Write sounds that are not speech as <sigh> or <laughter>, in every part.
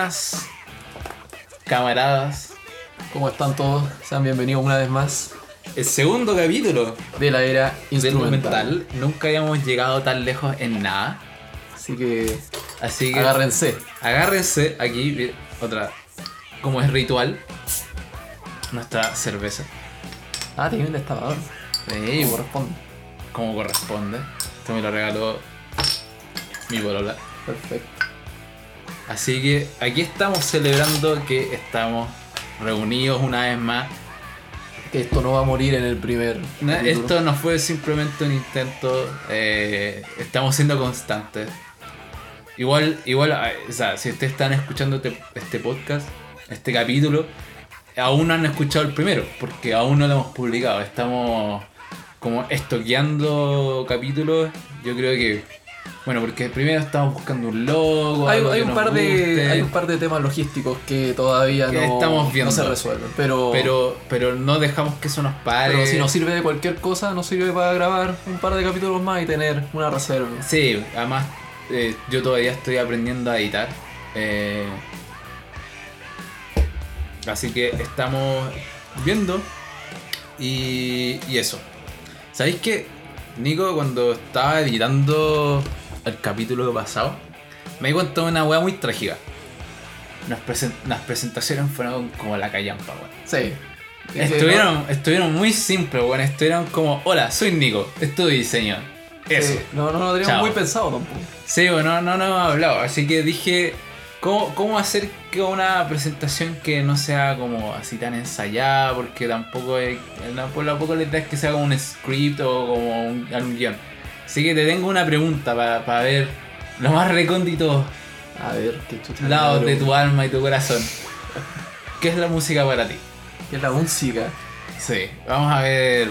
Buenas, camaradas. ¿Cómo están todos? Sean bienvenidos una vez más El segundo capítulo de la era instrumental. Nunca habíamos llegado tan lejos en nada. Así que Así que agárrense. agárrense aquí, mira, otra, como es ritual, nuestra cerveza. Ah, tiene un destapador. Sí, Como corresponde. como corresponde. Esto me lo regaló mi bolola. Perfecto. Así que aquí estamos celebrando que estamos reunidos una vez más. Que esto no va a morir en el primer. Esto no fue simplemente un intento, eh, estamos siendo constantes. Igual, igual, o sea, si ustedes están escuchando este, este podcast, este capítulo, aún no han escuchado el primero, porque aún no lo hemos publicado. Estamos como estoqueando capítulos. Yo creo que, bueno, porque primero estamos buscando un logo. Hay, un par de, hay un par de temas logísticos que todavía Que no, estamos viendo. no se resuelven. Pero, Pero, pero no dejamos que eso nos pare. pero si nos sirve de cualquier cosa, nos sirve para grabar un par de capítulos más y tener una reserva. Sí, además eh, yo todavía estoy aprendiendo a editar. eh, así que estamos viendo. Y, y eso. ¿Sabéis que Nico cuando estaba editando el capítulo pasado me di cuenta de una wea muy trágica? Las, presen- las presentaciones fueron como la callampa, weón. Sí. Estuvieron, estuvieron muy simples, weón. Estuvieron como, hola, soy Nico, estudio diseño. Eso. Sí. No, no, no lo teníamos Chao. muy pensado tampoco. Sí, bueno, no, no hemos hablado, así que dije, ¿cómo, ¿cómo hacer que una presentación que no sea como así tan ensayada? Porque tampoco, es, tampoco, la idea es que sea como un script o como un, algún guion. Así que te tengo una pregunta para ver lo más recóndito A ver, qué chucha. lados de tu alma y tu corazón. ¿Qué es la música para ti? ¿Qué es la música? Sí, vamos a ver.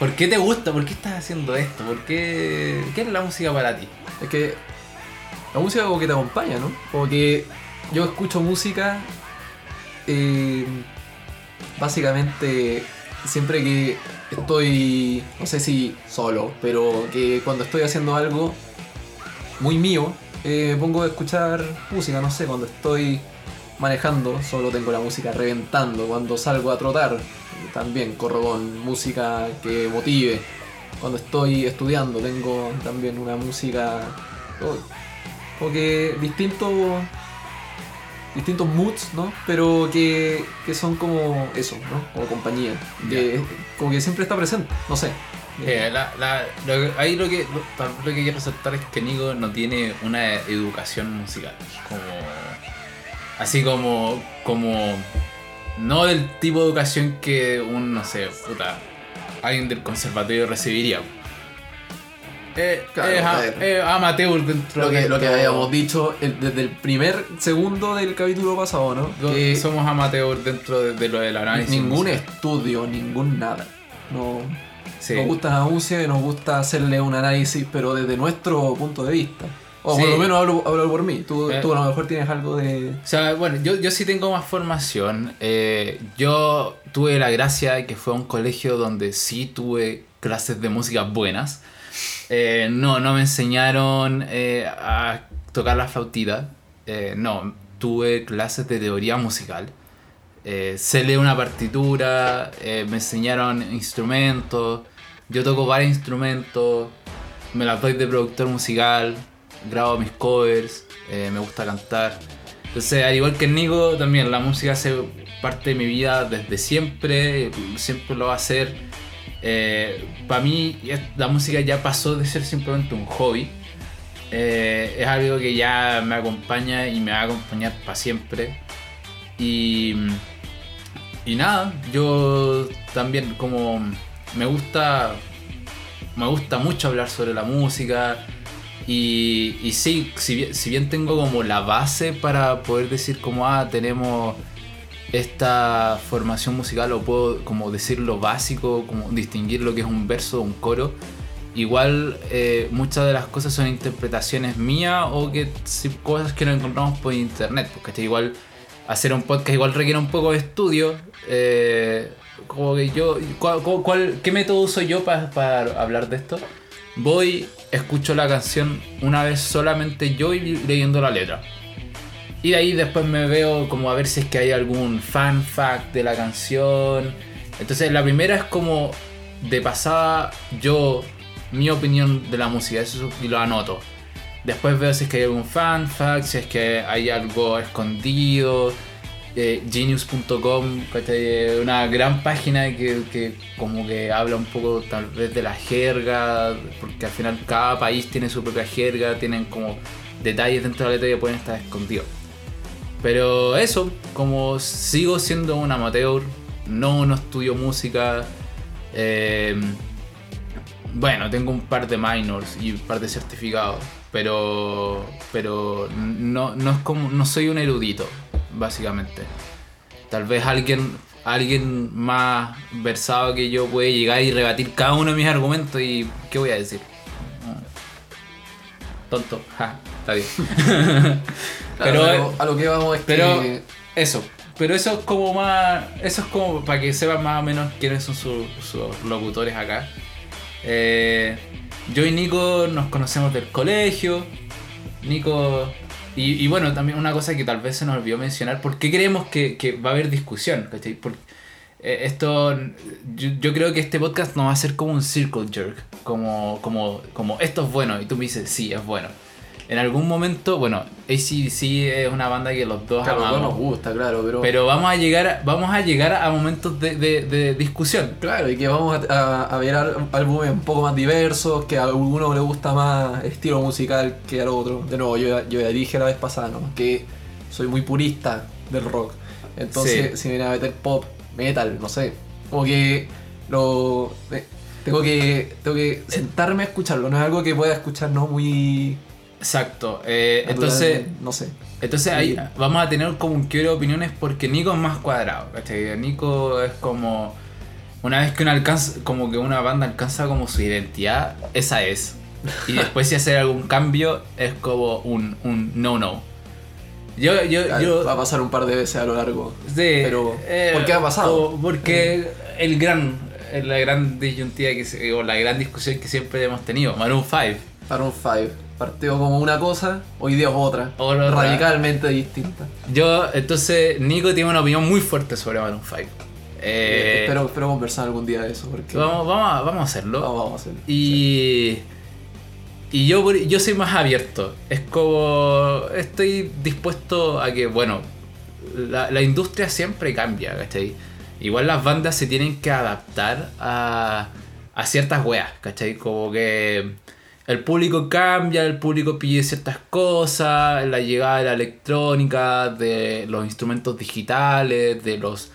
¿Por qué te gusta? ¿Por qué estás haciendo esto? ¿Por qué, ¿Qué es la música para ti? Es que la música como que te acompaña, ¿no? Como que yo escucho música eh, básicamente siempre que estoy, no sé si solo, pero que cuando estoy haciendo algo muy mío, eh, pongo a escuchar música, no sé, cuando estoy manejando solo tengo la música reventando, cuando salgo a trotar también corro con música que motive. Cuando estoy estudiando tengo también una música que distintos distintos moods, ¿no? Pero que, que son como eso, ¿no? Como compañía. Que, como que siempre está presente, no sé. Eh, la- la- lo ahí lo que, lo, lo que quiero resaltar es que Nico no tiene una educación musical. Como, así como, como. No del tipo de educación que un, no sé, puta, alguien del conservatorio recibiría. Eh, Claro, es, a- es amateur dentro Lo que, de lo que habíamos dicho el- desde el primer segundo del capítulo pasado, ¿no? Que somos amateur dentro de, de lo del análisis. ningún musical. estudio, ningún nada. No, Sí. Nos gusta la música y nos gusta hacerle un análisis, pero desde nuestro punto de vista. O Sí. por lo menos hablo, hablo por mí. Tú, Eh. tú a lo mejor tienes algo de. O sea, bueno, yo, yo sí tengo más formación. Eh, yo tuve la gracia de que fue a un colegio donde sí tuve clases de música buenas. Eh, no, no me enseñaron eh, a tocar la flautita. Eh, no, tuve clases de teoría musical. Sé leer una partitura, me enseñaron instrumentos. Yo toco varios instrumentos, me la doy de productor musical, grabo mis covers, me gusta cantar. Entonces, al igual que Nico, también la música hace parte de mi vida desde siempre, siempre lo va a hacer. Para mí, la música ya pasó de ser simplemente un hobby. Eh, es algo que ya me acompaña y me va a acompañar para siempre. Y, y nada, yo también como me gusta, me gusta mucho hablar sobre la música. Y, y sí, si bien, si bien tengo como la base para poder decir como, ah, tenemos esta formación musical o puedo como decir lo básico, como distinguir lo que es un verso de un coro. Igual eh, muchas de las cosas son interpretaciones mías o que cosas que no encontramos por internet. Porque igual hacer un podcast igual requiere un poco de estudio. eh, como que yo, ¿cuál, cuál- ¿qué método uso yo pa- para hablar de esto? Voy, escucho la canción una vez solamente yo y leyendo la letra. Y de ahí después me veo como a ver si es que hay algún fan fact de la canción. Entonces la primera es como de pasada yo, mi opinión de la música, eso y lo anoto. Después veo si es que hay algún fan fact, si es que hay algo escondido. Eh, genius.com, una gran página que, que como que habla un poco tal vez de la jerga, porque al final cada país tiene su propia jerga, tienen como detalles dentro de la letra que pueden estar escondidos. Pero eso, como sigo siendo un amateur, no, no estudio música, eh, bueno, tengo un par de minors y un par de certificados, pero pero no, no es como no soy un erudito, básicamente. Tal vez alguien alguien más versado que yo puede llegar y rebatir cada uno de mis argumentos y ¿qué voy a decir? Tonto, ja, está bien. <laughs> Claro, pero a lo que vamos es pero que eso, pero eso es como más. Eso es como para que sepan más o menos quiénes son sus, sus locutores acá. Eh, yo y Nico nos conocemos del colegio. Nico. Y, y bueno, también una cosa que tal vez se nos olvidó mencionar. ¿Por qué creemos que, que va a haber discusión? ¿cachai? Por- eh, esto. Yo, yo creo que este podcast no va a ser como un circle jerk. Como, como, como esto es bueno. Y tú me dices, sí, es bueno. En algún momento, bueno, ACDC es una banda que los dos claro, amamos. nos gusta, claro, pero, Pero vamos a llegar a, vamos a, llegar a momentos de, de- de discusión. claro, y que vamos a, a- a ver álbumes un poco más diversos, que a alguno le gusta más estilo musical que al otro. De nuevo, yo, ya- yo ya dije la vez pasada, ¿no? Que soy muy purista del rock. Entonces, Sí. si me viene a meter pop, metal, no sé. Como que lo. eh, tengo que. Tengo que sentarme a escucharlo. No es algo que pueda escuchar, no muy. Exacto. eh, entonces, No sé. entonces ahí vamos a tener como un quiebre de opiniones porque Nico es más cuadrado. ¿cachai? Nico es como. Una vez que una alcanza, como que una banda alcanza como su identidad, esa es. Y después si hacer algún cambio es como un, un no-no. Yo, yo, Claro, yo, va a pasar un par de veces a lo largo. Sí, Pero, eh, ¿por qué ha pasado? Porque el gran, la gran disyuntiva que o la gran discusión que siempre hemos tenido, Maroon 5. Maroon 5 partió como una cosa, hoy día es otra, Otra. radicalmente distinta. Yo, entonces, Nico tiene una opinión muy fuerte sobre Maroon 5. Eh, espero, espero conversar algún día de eso, porque vamos, vamos, a, vamos a hacerlo. vamos, vamos a hacerlo. Y, y yo, yo soy más abierto. Es como. Estoy dispuesto a que, bueno, la, la industria siempre cambia, ¿cachai? Igual las bandas se tienen que adaptar a, a ciertas weas, ¿cachai? Como que el público cambia, el público pide ciertas cosas, la llegada de la electrónica, de los instrumentos digitales, de los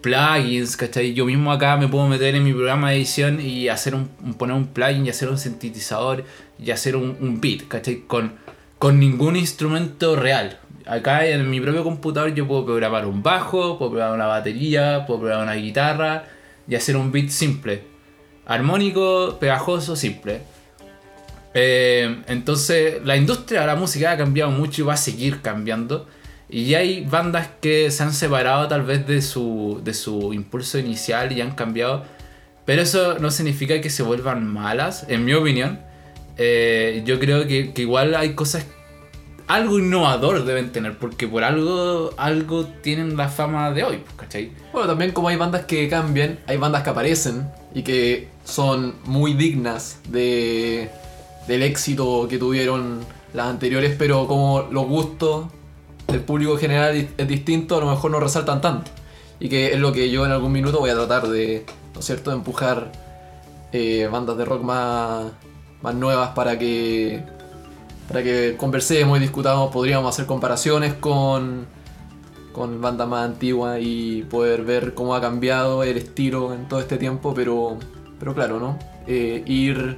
plugins, ¿cachai? Yo mismo acá me puedo meter en mi programa de edición y hacer un, poner un plugin y hacer un sintetizador y hacer un, un beat, ¿cachai? Con, con ningún instrumento real. Acá en mi propio computador yo puedo programar un bajo, puedo programar una batería, puedo programar una guitarra y hacer un beat simple. Armónico, pegajoso, simple. Eh, entonces, la industria de la música ha cambiado mucho y va a seguir cambiando. Y hay bandas que se han separado tal vez de su, de su impulso inicial y han cambiado. Pero eso no significa que se vuelvan malas, en mi opinión. Eh, yo creo que, que igual hay cosas... Algo innovador deben tener, porque por algo, algo tienen la fama de hoy, ¿cachai? Bueno, también como hay bandas que cambian, hay bandas que aparecen y que son muy dignas de, del éxito que tuvieron las anteriores, pero como los gustos del público general es- distinto, a lo mejor no resaltan tanto. Y que es lo que yo en algún minuto voy a tratar de, ¿no es cierto?, empujar eh, bandas de rock más, más nuevas para que, para que conversemos y discutamos, podríamos hacer comparaciones con con bandas más antiguas y poder ver cómo ha cambiado el estilo en todo este tiempo, pero, pero claro, ¿no? Eh, ir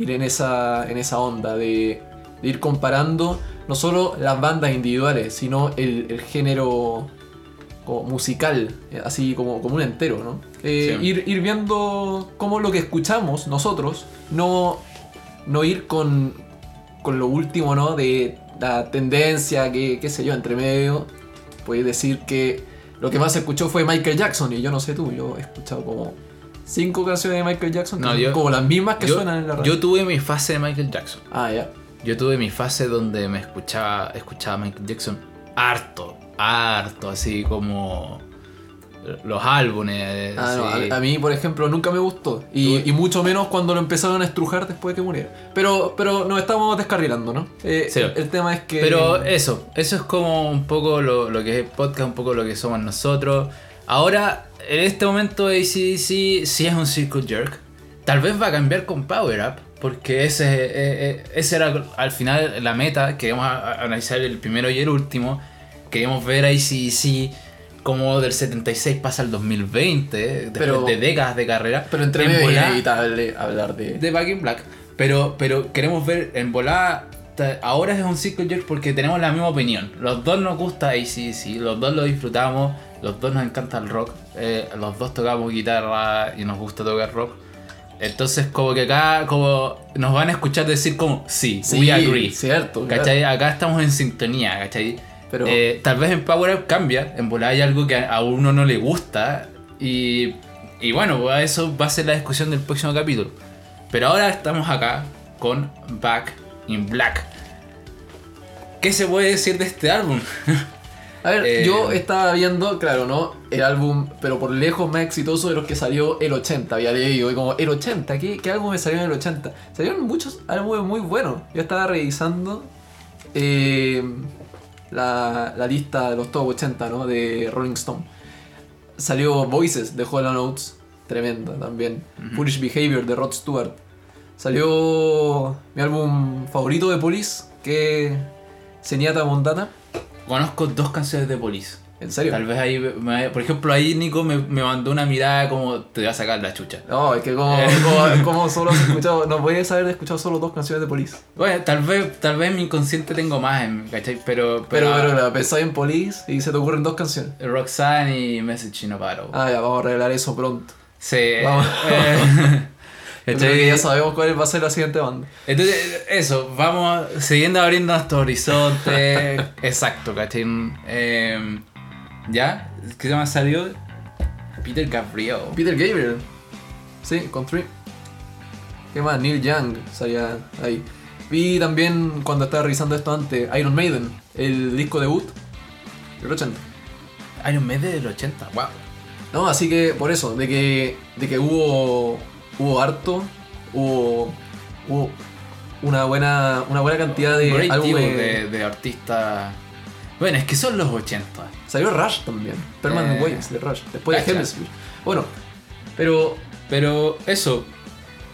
ir en esa, en esa onda de, de ir comparando no solo las bandas individuales, sino el, el género como musical, eh, así como, como un entero, ¿no? Eh, Sí. ir, ir viendo cómo lo que escuchamos nosotros, no, no ir con, con lo último, ¿no? De la tendencia, que, qué sé yo, entre medio. Puedes decir que lo que más se escuchó fue Michael Jackson, y yo no sé tú, yo he escuchado como cinco canciones de Michael Jackson, que No, son yo- como las mismas que yo, suenan en la radio. yo tuve mi fase de Michael Jackson. Ah, ya. yo tuve mi fase donde me escuchaba, escuchaba Michael Jackson harto, harto, así como los álbumes. Ah, no, a, a mí, por ejemplo, nunca me gustó. Y, mucho menos cuando lo empezaron a estrujar después de que muriera. Pero, pero nos estamos descarrilando, ¿no? Eh, Sí. el, el tema es que. Pero eso, eso es como un poco lo, lo que es el podcast, un poco lo que somos nosotros. Ahora, en este momento ACDC sí es un circle jerk. Tal vez va a cambiar con Power Up, porque ese, eh, eh, ese era al final la meta. A- analizar el primero y el último. Queremos ver a ACDC como del 76 pasa al 2020, después Pero- de décadas de carrera. pero entre En es inevitable hablar de. de Back in Black. Pero, pero queremos ver en volada. Ahora es un circle jerk porque tenemos la misma opinión. Los dos nos gusta ACDC, los dos lo disfrutamos, los dos nos encanta el rock, eh, los dos tocamos guitarra y nos gusta tocar rock. Entonces, como que acá como nos van a escuchar decir como sí, Sí, we agree. cierto. ¿Cachai? Acá estamos en sintonía, ¿cachai? Pero- Eh, tal vez en Power Up cambia, en volada hay algo que a uno no le gusta y, y bueno, eso va a ser la discusión del próximo capítulo. Pero ahora estamos acá con Back in Black. ¿Qué se puede decir de este álbum? <laughs> A ver, Eh, yo estaba viendo, claro, ¿no? El álbum, pero por lejos más exitoso de los que salió el 80, había leído. Y como, el 80, ¿qué, qué álbum me salió en el 80? Salieron muchos álbumes muy buenos. Yo estaba revisando eh, la, la lista de los top 80, ¿no? De Rolling Stone. Salió Voices de Hall Notes, tremenda también. Foolish Behavior de Rod Stewart. Salió mi álbum favorito de Police, que es Seniata Montana. Conozco dos canciones de Police. ¿En serio? Tal vez ahí, me- por ejemplo, ahí Nico me, me mandó una mirada como te va a sacar la chucha. No, es que como, <laughs> como, como solo has escuchado, no puedes haber escuchado solo dos canciones de Police. Bueno, tal vez, tal vez mi inconsciente tengo más, ¿cachai? Pero, Pero, pero la pensáis en Police y se te ocurren dos canciones. Roxanne y Message in a Bottle. Ah, ya, vamos a arreglar eso pronto. Sí. Vamos. eh, <laughs> Creo que ya sabemos cuál va a ser la siguiente banda. Entonces, eso, vamos siguiendo abriendo nuestro horizonte. <laughs> Exacto, ¿cachai? Eh, ¿Ya? ¿Qué se me salió? Peter Gabriel. Peter Gabriel. Sí, con Three. ¿Qué más? Neil Young salía ahí. Vi también cuando estaba revisando esto antes, Iron Maiden, el disco debut del 80. Iron Maiden del 80, wow. No, así que por eso, de que, de que hubo, hubo harto, hubo, hubo una buena, una buena cantidad de álbumes. de, de artistas. Bueno, es que son los 80. Salió Rush también, Permanent Eh, Waves de Rush, después de. Hemisphere. Bueno, pero Pero eso,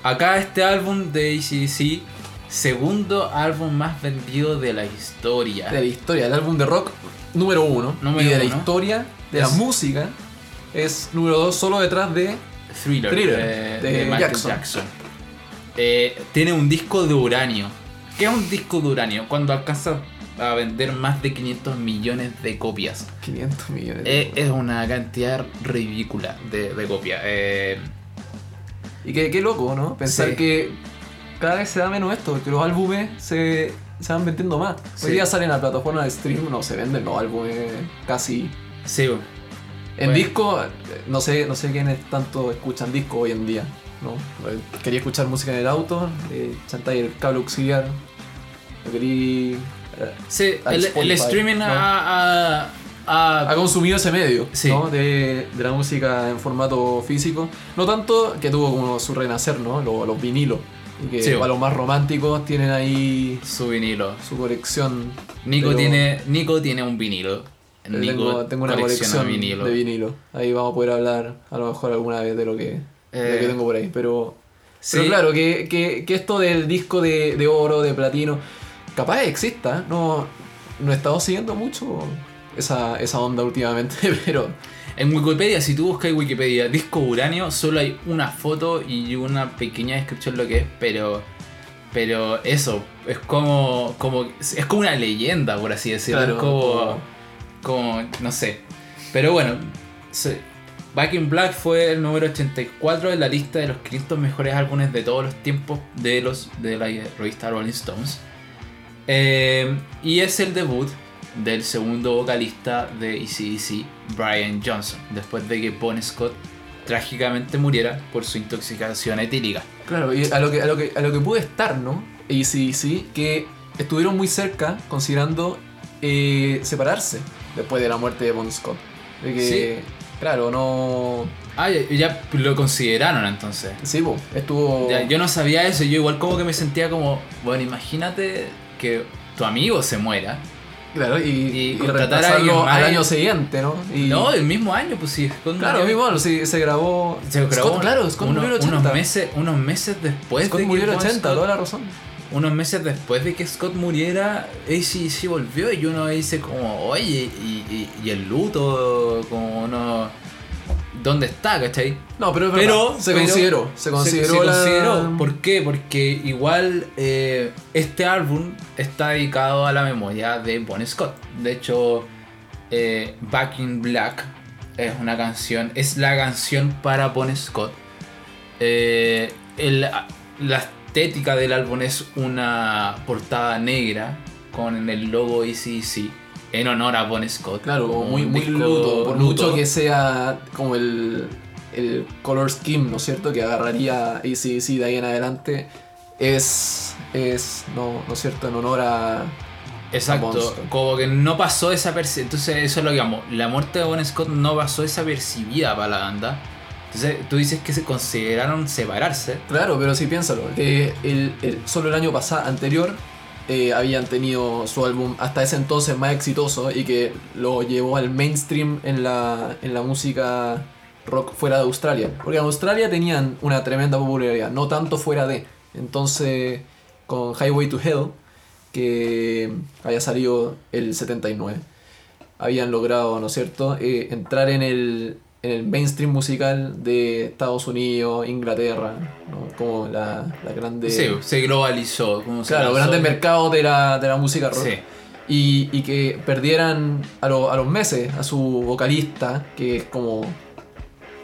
acá este álbum de ACDC, segundo álbum más vendido de la historia. de la historia, el álbum de rock número uno, Número y de la historia de Es- la música es número dos solo detrás de Thriller, Thriller, de de, Michael Jackson. Jackson. Eh, tiene un disco de uranio. ¿Qué es un disco de uranio? Cuando alcanza a vender más de 500 millones de copias. 500 millones. de Eh, es una cantidad ridícula de, de copias. Eh, Y qué, qué loco, ¿no? Pensar Sí. que cada vez se da menos esto, que los álbumes se, se van vendiendo más. Sí. Hoy día salen a plataformas de stream, no se venden los álbumes casi. sí, En Bueno. disco, no sé, no sé quiénes tanto escuchan disco hoy en día. ¿no? Quería escuchar música en el auto, eh, chantáis el cable auxiliar. Quería. eh, sí, el, streaming ¿no? ha, ha- ha- ha consumido ese medio Sí. ¿no? de, de la música en formato físico. No tanto que tuvo como su renacer, ¿no? Los, los vinilos. Y que Sí. para los más románticos tienen ahí su vinilo. su colección. Nico, Pero- tiene, Nico tiene un vinilo. Tengo, tengo una colección vinilo. de vinilo. Ahí vamos a poder hablar a lo mejor alguna vez de lo que, de lo Eh, que tengo por ahí. Pero, Sí. pero claro, que, que, que esto del disco de, de oro, de platino, capaz exista. No, no he estado siguiendo mucho esa, esa onda últimamente, <laughs> pero En Wikipedia, si tú buscas Wikipedia disco uranio, solo hay una foto y una pequeña descripción de lo que es, pero pero eso es como como es como una leyenda, por así decirlo, Claro, es como como- no sé. Pero bueno, Back in Black fue el número 84 en la lista de los 500 mejores álbumes de todos los tiempos de los de la revista Rolling Stones. Eh, y es el debut del segundo vocalista de ACDC, Brian Johnson, después de que Bon Scott trágicamente muriera por su intoxicación etílica. Claro, y a lo que, a lo que, a lo que pude estar, ¿no? Sí, que estuvieron muy cerca considerando eh, separarse después de la muerte de Bon Scott. De que, claro, no. Ah, ya, ya lo consideraron entonces. Sí, po, estuvo. Ya, yo no sabía eso, yo igual como que me sentía como, bueno, imagínate que tu amigo se muera. Claro, y, y y al año siguiente, ¿no? Y, No, el mismo año, pues sí. Claro, murió- mismo año, sí, se grabó. Se grabó Scott, claro, Scott uno- murió en el 80. unos meses, unos meses después Scott de murió en que el Bon 80, Scott- toda la razón. Unos meses después de que Scott muriera, ACDC volvió y uno dice como, oye, y, y- y el luto, como uno... ¿Dónde está, cachai? No, pero, Pero se consideró. Se consideró. se la- consideró. ¿Por qué? Porque igual eh, este álbum está dedicado a la memoria de Bon Scott. De hecho, eh, Back in Black es una canción, es la canción para Bon Scott. Eh, el- estética del álbum es una portada negra con el logo ACDC en honor a Bon Scott. Claro, como muy, muy luto. Por luto. mucho que sea como el, el color scheme, ¿no es cierto? Que agarraría ACDC de ahí en adelante. Es. Es. No, ¿no es cierto? En honor a. Exacto, como que no pasó desapercibida. Entonces, eso es lo que amo. La muerte de Bon Scott no pasó desapercibida para la banda. Entonces, tú dices que se consideraron separarse. Claro, pero sí piénsalo. Que el, el- solo el año pasado, anterior, eh, habían tenido su álbum hasta ese entonces más exitoso y que lo llevó al mainstream en la, en la música rock fuera de Australia. Porque en Australia tenían una tremenda popularidad, no tanto fuera de. Entonces, con Highway to Hell, que había salido el 79, habían logrado, ¿no es cierto?, Eh, entrar en el, en el mainstream musical de Estados Unidos, Inglaterra, ¿no? como la, la grande... Sí, se globalizó. Como se Claro, grandes mercados de la, de la música rock. Sí. Y, y que perdieran a, lo- a los meses a su vocalista, que es como.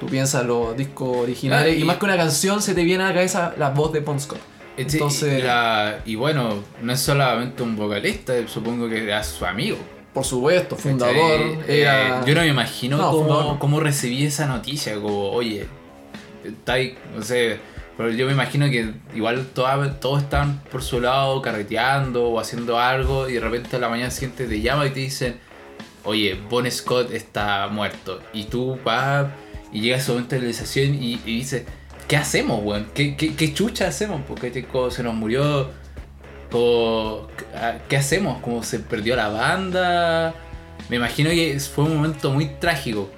Tú piensas los discos originales, Ah, y, y- más que una canción se te viene a la cabeza la voz de Bon Scott. Este, Entonces- y, la- y bueno, no es solamente un vocalista, supongo que era su amigo. Por supuesto, fundador. ¿cachai? Era. Eh, yo no me imagino No, cómo, recibí esa noticia, como, oye, está ahí, no sé, pero yo me imagino que igual toda- todos están por su lado carreteando o haciendo algo y de repente a la mañana siguiente te llama y te dicen, oye, Bon Scott está muerto. Y tú vas y llega ese momento de realización y, y dices, ¿qué hacemos, weón? ¿Qué, qué, qué chucha hacemos? Porque este se nos murió. Co- ¿Qué hacemos? ¿Cómo se perdió la banda? Me imagino que fue un momento muy trágico.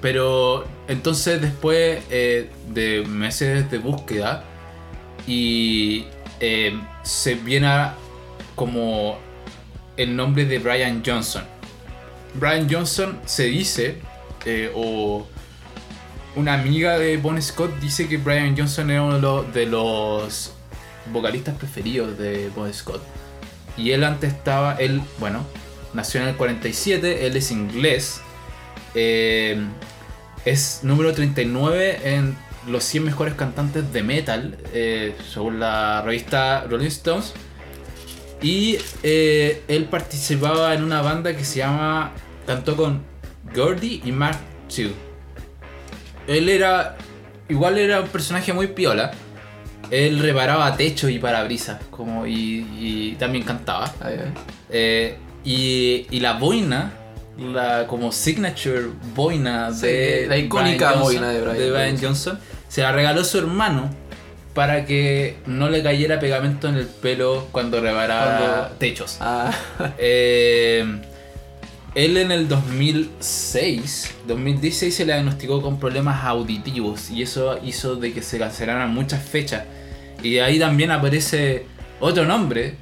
Pero entonces después eh, de meses de búsqueda y eh, se viene como el nombre de Brian Johnson. Brian Johnson se dice, eh, o una amiga de Bon Scott dice que Brian Johnson era uno de los vocalistas preferidos de Bon Scott. Y él antes estaba, él, bueno, nació en el 47, él es inglés. eh, es número 39 en los 100 mejores cantantes de metal, eh, según la revista Rolling Stones. Y eh, él participaba en una banda que se llama. Cantó con Gordy y Mark II. Él era. Igual era un personaje muy piola. Él reparaba techo y parabrisas. Como, y, y también cantaba. Ay. Eh, y, y la boina, la como signature boina Sí, de la icónica Brian boina de Brian Johnson. Johnson, se la regaló su hermano para que no le cayera pegamento en el pelo cuando reparaba Cuando- techos. Ah, Eh, él en el 2006, 2016 se le diagnosticó con problemas auditivos y eso hizo de que se cancelaran muchas fechas. Y ahí también aparece otro nombre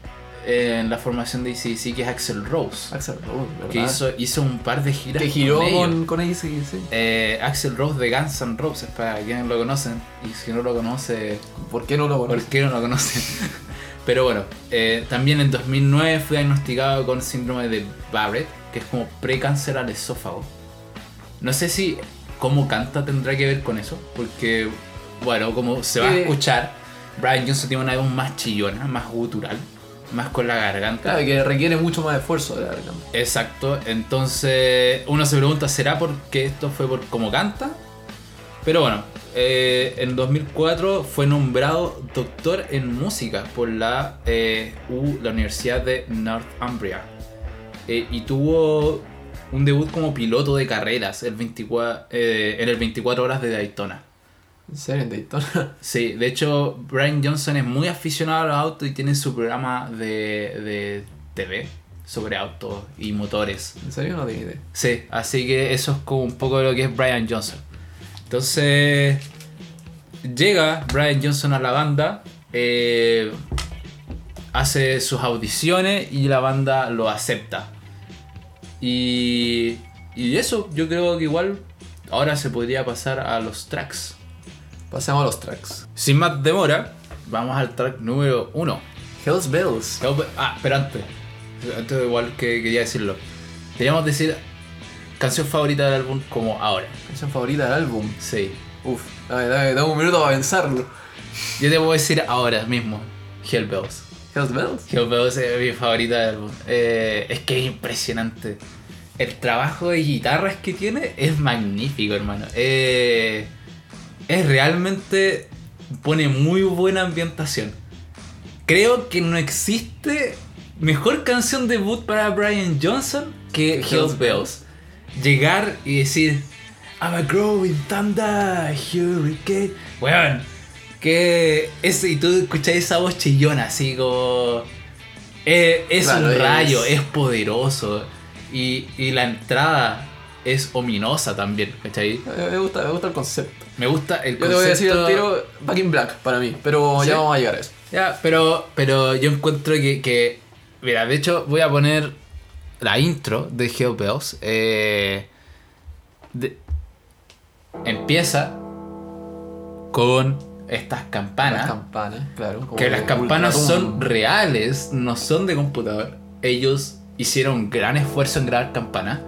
eh, en la formación de ACDC que es Axel Rose, Axel Rose, ¿verdad? que hizo, hizo un par de giras que giró con con. Eh, Axel Rose de Guns N' Roses, para quienes lo conocen, y si no lo conoce, ¿Por qué no lo ¿Por conoces? qué no lo conocen? <laughs> Pero bueno, eh, también en 2009 fue diagnosticado con síndrome de Barrett, que es como precáncer al esófago. No sé si cómo canta tendrá que ver con eso, porque, bueno, como se va a escuchar, Brian Johnson tiene una voz más chillona, más gutural, más con la garganta. Claro, que requiere mucho más esfuerzo de la garganta. Exacto, entonces uno se pregunta, ¿será porque esto fue por cómo canta? Pero bueno, eh, en 2004 fue nombrado doctor en música por la, eh, U- la Universidad de Northumbria. Eh, y tuvo un debut como piloto de carreras el 24, eh, en el 24 horas de Daytona. ¿En serio en Daytona? <laughs> Sí, de hecho, Brian Johnson es muy aficionado a los autos y tiene su programa de, de TV sobre autos y motores. ¿En serio? No tenía idea. Sí, así que eso es como un poco de lo que es Brian Johnson. Entonces, llega Brian Johnson a la banda, eh, hace sus audiciones y la banda lo acepta. Y, y eso, yo creo que igual ahora se podría pasar a los tracks. Pasemos a los tracks. Sin más demora, vamos al track número 1. Hells Bells. Ah, pero antes, antes igual que quería decirlo. Queríamos decir canción favorita del álbum como ahora. Canción favorita del álbum. Sí. Uf, dame, dame, dame un minuto para pensarlo. Yo te puedo decir ahora mismo, Hell Bells. Hells Bells. Hell Bells es mi favorita del álbum. Eh, es que es impresionante. El trabajo de guitarras que tiene es magnífico, hermano. Eh, es realmente. pone muy buena ambientación. Creo que no existe mejor canción debut para Brian Johnson que Hells Hells Bells. Llegar y decir, I'm a growing thunder, hurricane. Weón, que es, y tú escuchás esa voz chillona, así como. eh, es Claro, un rayo, es poderoso. Y, y la entrada es ominosa también, ¿cachai? Me, me gusta, me gusta el concepto. Me gusta el Yo te voy a decir concepto- tiro Back in Black para mí, pero ¿Sí? ya vamos a llegar a eso. Ya, pero, pero yo encuentro que, que- Mira, de hecho voy a poner la intro de Bells. eh, de- empieza con estas Las campanas. campanas, claro. que las campanas son reales, no son de computador. Ellos hicieron un gran esfuerzo en grabar campanas.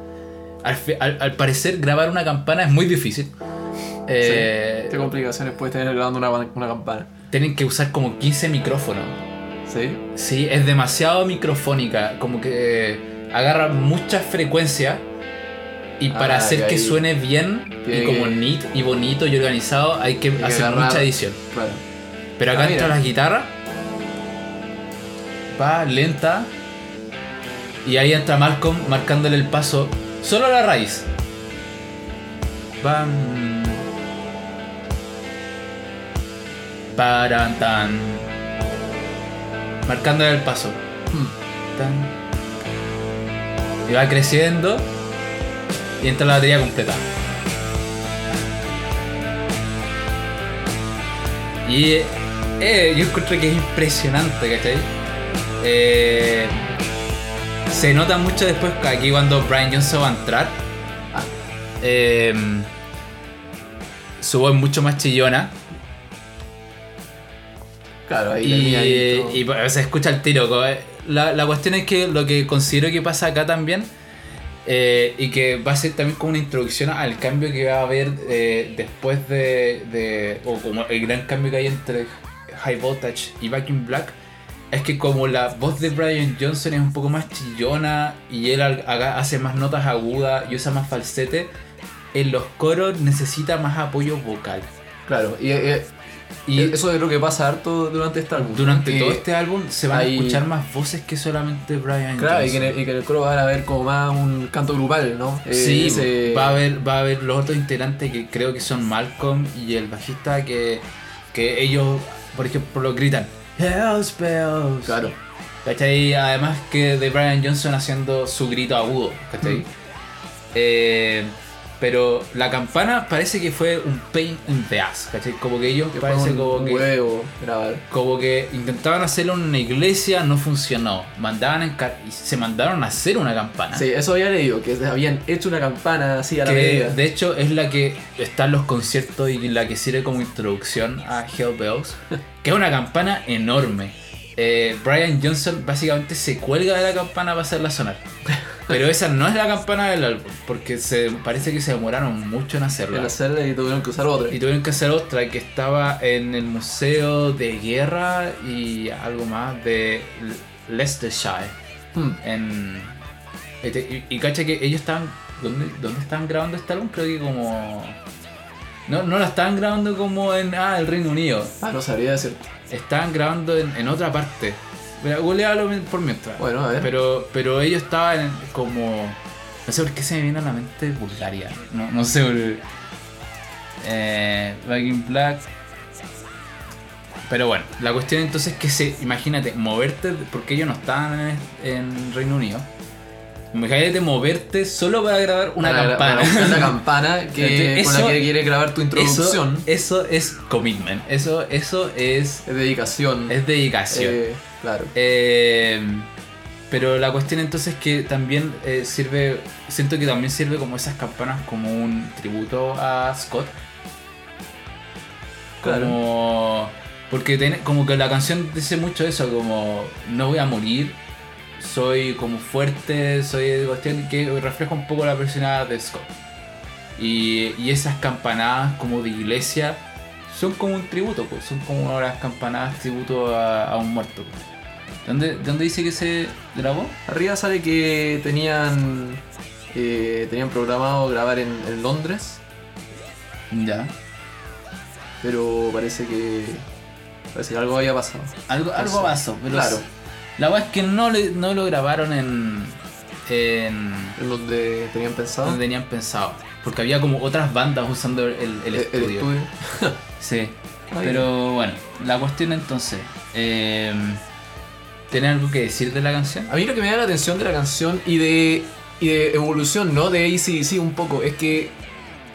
Al, fi- al- al parecer grabar una campana es muy difícil. Eh, ¿Qué complicaciones puedes tener grabando una, una campana? tienen que usar como 15 micrófonos. ¿Sí? Sí, es demasiado microfónica, como que agarra mucha frecuencia y para Ah, hacer que ahí suene bien y como que- neat y bonito y organizado hay que hacer mucha edición. Claro. Pero acá Ah, entra la guitarra, va lenta y ahí entra Malcolm marcándole el paso solo a la raíz. Bam. Paran tan. Marcándole el paso. Hmm. Tan. Y va creciendo y entra la batería completa. Y eh, yo encuentro que es impresionante, ¿cachai? Eh, se nota mucho después que aquí cuando Brian Johnson va a entrar. Eh, su voz es mucho más chillona. Claro, ahí Y, y, pues, se escucha el tiro. eh, La, la cuestión es que lo que considero que pasa acá también, eh, y que va a ser también como una introducción al cambio que va a haber eh, después de, de- o como el gran cambio que hay entre High Voltage y Back in Black, es que como la voz de Brian Johnson es un poco más chillona y él hace más notas agudas y usa más falsete, en los coros necesita más apoyo vocal. Claro, y, eh, Y eso es lo que pasa harto durante este álbum. Durante todo este álbum se van hay- a escuchar más voces que solamente Brian Claro, y Johnson. que, en el, y que en el coro van a ver como más un canto grupal, ¿no? Eh, Sí, ese- va a haber va a haber los otros integrantes que creo que son Malcolm y el bajista que, que ellos, por ejemplo, lo gritan Hells Bells. Claro. ¿Cachai? Además que de Brian Johnson haciendo su grito agudo, ¿cachai? Mm. Eh, pero la campana parece que fue un pain in the ass, ¿cachai? Como que ellos Que parece un, como que huevo grabar. como que intentaban hacerlo en una iglesia, no funcionó. Mandaban y se mandaron a hacer una campana. Sí, eso había leído, que habían hecho una campana así a la medida. de hecho es la que está en los conciertos y la que sirve como introducción a Hell Bells, <laughs> que es una campana enorme. Eh, Brian Johnson básicamente se cuelga de la campana para hacerla sonar. Pero <laughs> esa no es la campana del álbum, porque se parece que se demoraron mucho en hacerla. En hacerla y tuvieron que usar otra. Y tuvieron que hacer otra que estaba en el Museo de Guerra y algo más de Leicestershire. Hmm. En, este, y, y cacha que ellos estaban. ¿dónde, ¿Dónde estaban grabando este álbum? Creo que como. No, no la estaban grabando como en ah, el Reino Unido. Ah, no sabría decir. Estaban grabando en, en otra parte. Googlealo por mientras. Bueno, a ver. Pero, pero ellos estaban como. No sé por qué se me viene a la mente Bulgaria. No, no sé. por- Eh, Back in Black. Pero bueno, la cuestión entonces es que se. Imagínate, moverte. Porque ellos no estaban en, en Reino Unido. Imagínate moverte solo para grabar una Para- campana. para Una campana que, <laughs> Eso- con la que quiere grabar tu introducción. Eso, eso es commitment. Eso, eso es, Es dedicación. es dedicación. Eh, claro. Eh, pero la cuestión entonces es que también eh, sirve, siento que también sirve como esas campanas como un tributo a Scott. Como, porque tiene- como que la canción dice mucho eso, como no voy a morir, soy como fuerte, soy de cuestión que refleja un poco la personalidad de Scott. Y, y esas campanadas como de iglesia son como un tributo, pues, son como las campanadas tributo a, a un muerto. pues. ¿Dónde, ¿Dónde dice que se grabó? Arriba sale que tenían eh, tenían programado grabar en, en Londres, Ya. pero parece que parece que algo había pasado. Algo, algo pasó, pero Claro. La verdad es que no, le- no lo grabaron en, en En donde tenían pensado. donde tenían pensado. Porque había como otras bandas usando el, el estudio. <laughs> Sí. Pero bueno, la cuestión entonces. Eh, ¿Tiene algo que decir de la canción? A mí lo que me da la atención de la canción y de, y de evolución, ¿no? De ACDC un poco, es que.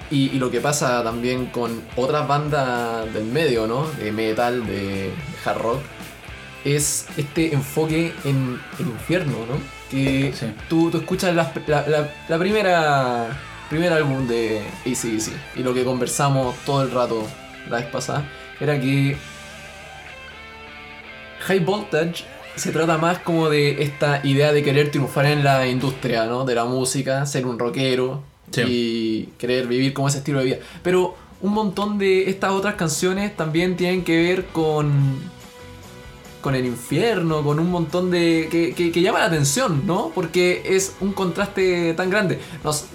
Y, y lo que pasa también con otras bandas del medio, ¿no? De metal, de hard rock, es este enfoque en el infierno, ¿no? Que Sí. tú, tú escuchas la- la primera primer álbum de ACDC y lo que conversamos todo el rato la vez pasada era que High Voltage se trata más como de esta idea de querer triunfar en la industria, ¿no? De la música, ser un rockero Sí. y querer vivir como ese estilo de vida. Pero un montón de estas otras canciones también tienen que ver con con el infierno, con un montón de que, que, que llama la atención, ¿no? Porque es un contraste tan grande. Nos,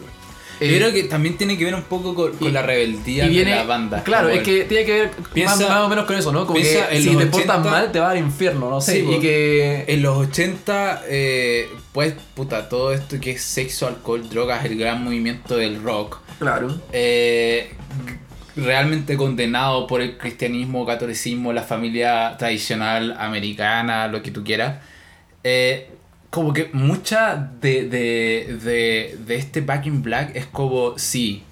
Yo eh, creo que también tiene que ver un poco con, con y- la rebeldía y viene, de la banda. Claro, es el- que tiene que ver Piensa- más, más o menos con eso, ¿no? Como que si te portas 80, mal te va al infierno, no sé. Sí, y po. que En los 80, eh, pues, puta, todo esto que es sexo, alcohol, drogas, el gran movimiento del rock, Claro. eh, realmente condenado por el cristianismo, catolicismo, la familia tradicional americana, lo que tú quieras. eh, como que mucha de, de, de, de este Back in Black es como, sí,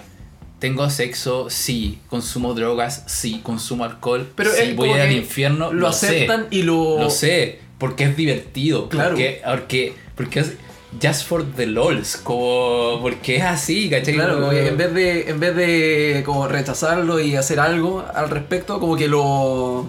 tengo sexo, sí, consumo drogas, sí, consumo alcohol, Pero sí, voy al infierno, lo, lo, sé. aceptan y lo. Lo sé, porque es divertido. Claro. Porque, porque, porque es just for the lols. Como, porque es así, ¿cachai? Claro, Como- como que en vez de en vez de como rechazarlo y hacer algo al respecto, como que lo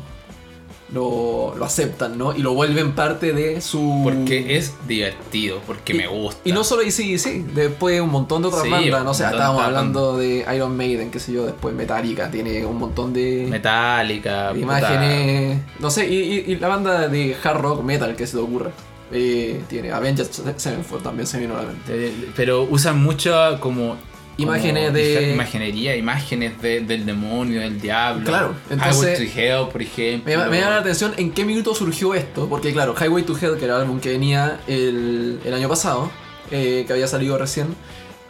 lo, lo aceptan, ¿no? Y lo vuelven parte de su Porque es divertido, porque Y- me gusta. Y no solo sí, sí, después un montón de otras Sí, bandas, no sé, montón estábamos de hablando de Iron Maiden, qué sé yo, después Metallica, tiene un montón de Metallica, puta. imágenes, no sé, y, y- y la banda de hard rock metal que se te ocurra. Eh, tiene Avenged Sevenfold también se vino a la mente. Eh, Pero usan mucho como. Imágenes como de- ima- Imaginería, imágenes de- del demonio, del diablo. Claro, entonces- Highway to Hell, por ejemplo. Me, me llama la atención en qué minuto surgió esto, porque claro, Highway to Hell, que era el álbum que venía el, el año pasado, eh, que había salido recién,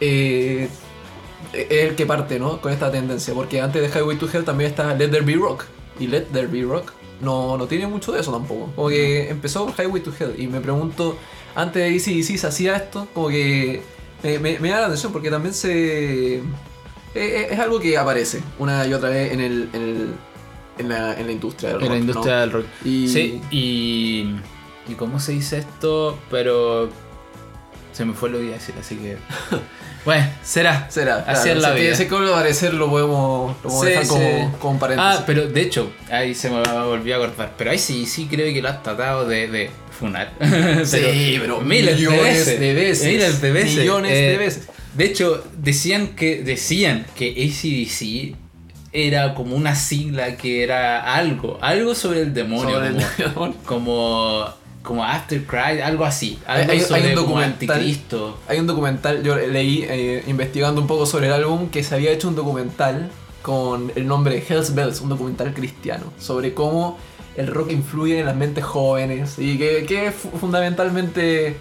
eh, es el que parte, ¿no? Con esta tendencia, porque antes de Highway to Hell también está Let There Be Rock, y Let There Be Rock no, no tiene mucho de eso tampoco, como que empezó por Highway to Hell, y me pregunto, antes de AC/DC se hacía esto, como que me, me, me llama la atención, porque también se... eh, eh, es algo que aparece una y otra vez en el... En el en la, en la industria del En rock, la ¿no? industria del rock. Y- Sí, y. ¿Y cómo se dice esto? Pero. Se me fue lo que iba a decir, así que. <laughs> bueno, será. Será. Así es la vida. Ese que parecer lo podemos, lo podemos Sí, dejar como, sí. como paréntesis. Ah, pero de hecho, ahí se me volvió a cortar. Pero ahí sí, sí creo que lo has tratado de, de funar. <laughs> sí, <laughs> pero miles de veces. de veces. Miles de veces. Millones de Eh, veces. De hecho, decían que decían que ACDC era como una sigla que era algo, algo sobre el demonio, Sobre el como, demonio. como como After Cry, algo así, Hay- algo hay- hay sobre un documental. anticristo. Hay un documental, yo leí eh, investigando un poco sobre el álbum, que se había hecho un documental con el nombre Hells Bells, un documental cristiano, sobre cómo el rock influye en las mentes jóvenes y que, que es fu- fundamentalmente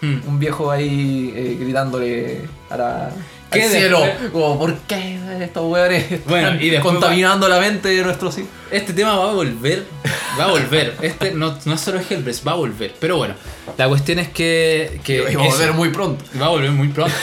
Hmm. un viejo ahí eh, gritándole a la, ¿Qué al cielo, como ¿por qué estos weones están Bueno, y contaminando la mente de nuestros hijos? Este tema va a volver, va a volver. Este no, no es solo Hellbreast, va a volver. Pero bueno, la cuestión es que. vamos a eso- ver muy pronto. Va a volver muy pronto.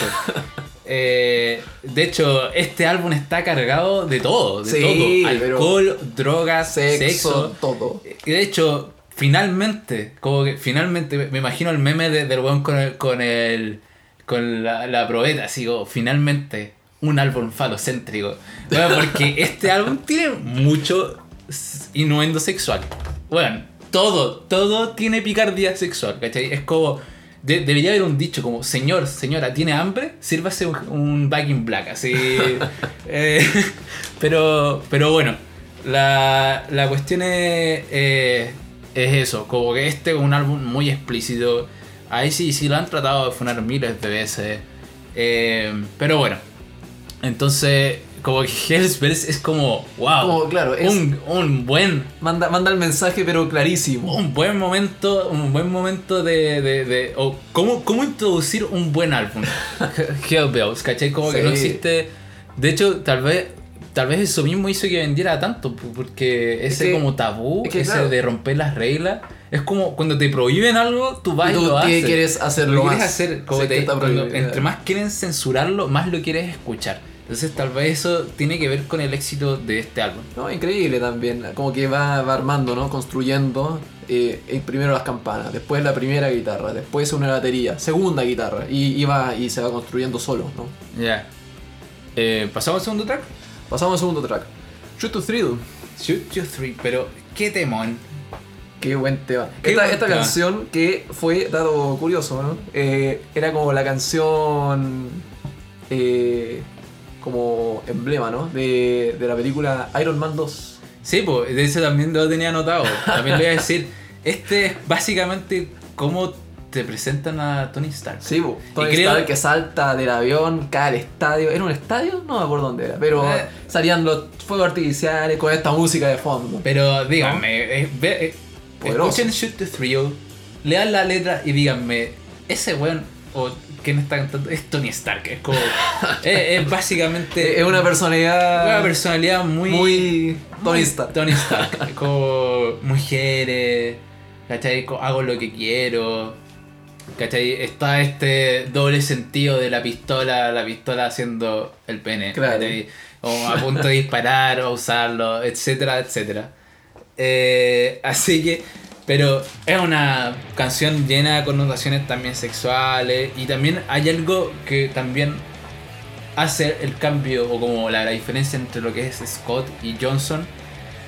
Eh, de hecho, este álbum está cargado de todo, de Sí, todo. Alcohol, drogas, Sexo, sexo. todo. Y de hecho, finalmente, como que finalmente me- imagino el meme de- del weón con el, con el con la, la probeta, así como finalmente un álbum falocéntrico. Bueno, porque este álbum tiene mucho innuendo sexual. Bueno, todo, todo tiene picardía sexual, ¿cachai? Es como. de- debería haber un dicho como, señor, señora, ¿tiene hambre? Sírvase un, un Back in Black, así. <laughs> Eh, pero, pero bueno, la, la cuestión es, eh, es eso, como que este es un álbum muy explícito. Ahí sí, sí lo han tratado de funar miles de veces. Eh, pero bueno, entonces, como que Hells Bells es como, wow, Como, claro, es- un, un buen Manda, manda el mensaje, pero clarísimo. un buen momento, un buen momento de, de, de- o cómo, cómo introducir un buen álbum. <laughs> Hellbells, ¿cachai? Como que Sí. no existe. De hecho, tal vez, tal vez eso mismo hizo que vendiera tanto, porque ese que- como tabú, es que, ese claro. de romper las reglas, es como cuando te prohíben algo, tú vas y, lo que haces. quieres hacerlo Lo quieres más. hacer, como te- que cuando- entre más quieren censurarlo, más lo quieres escuchar. Entonces tal vez eso tiene que ver con el éxito de este álbum. No, increíble también, como que va, va armando, ¿no? Construyendo eh, primero las campanas, después la primera guitarra, después una batería, segunda guitarra, y, y va, y se va construyendo solo, ¿no? Ya. Eh, ¿Pasamos al segundo track? Pasamos al segundo track. Shoot to Thrill. Shoot You Three, pero qué temón. Qué buen tema. Qué esta buen esta tema. canción que fue, dato curioso, ¿no? Eh, era como la canción eh, como emblema, ¿no? De, de la película Iron Man 2. Sí, pues, de eso también lo tenía anotado. También le iba a decir, este es básicamente cómo te presentan a Tony Stark. Sí, po. Tony creo- Stark que salta del avión, cae al estadio. ¿Era un estadio? No me acuerdo dónde era. Pero Eh. salían los fuegos artificiales con esta música de fondo. Pero díganme, eh, ve- eh, Poderoso. escuchen Shoot the Thrill, lean la letra y díganme, ese weón o quién está cantando es Tony Stark. Es como, <laughs> es, es básicamente es una personalidad una personalidad muy, muy Tony Stark. Tony Stark. como mujeres, ¿cachai? Hago lo que quiero. ¿Cachai? Está este doble sentido de la pistola, la pistola haciendo el pene. Claro. ¿cachai? O a punto de disparar o usarlo, etcétera, etcétera. Eh, así que, pero es una canción llena de connotaciones también sexuales y también hay algo que también hace el cambio o como la, diferencia entre lo que es Scott y Johnson.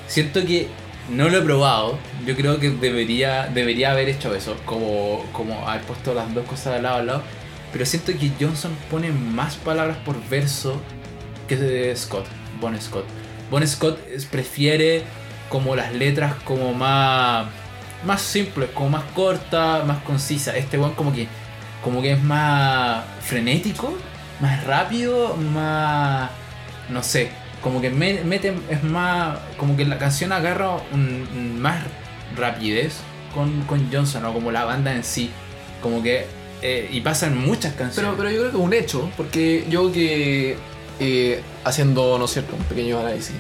Siento que no lo he probado. Yo creo que debería, debería haber hecho eso, como, como haber puesto las dos cosas de lado a lado. Pero siento que Johnson pone más palabras por verso que Scott, Bon Scott. Bon Scott prefiere como las letras como más más simples, como más cortas, más concisas. Este one como que como que es más frenético, más rápido, más no sé, como que me- mete es más como que la canción agarra un, más rapidez con, con Johnson o como la banda en sí, como que eh, y pasan muchas canciones. Pero, pero yo creo que es un hecho, porque yo que eh, haciendo, ¿no es cierto?, un pequeño análisis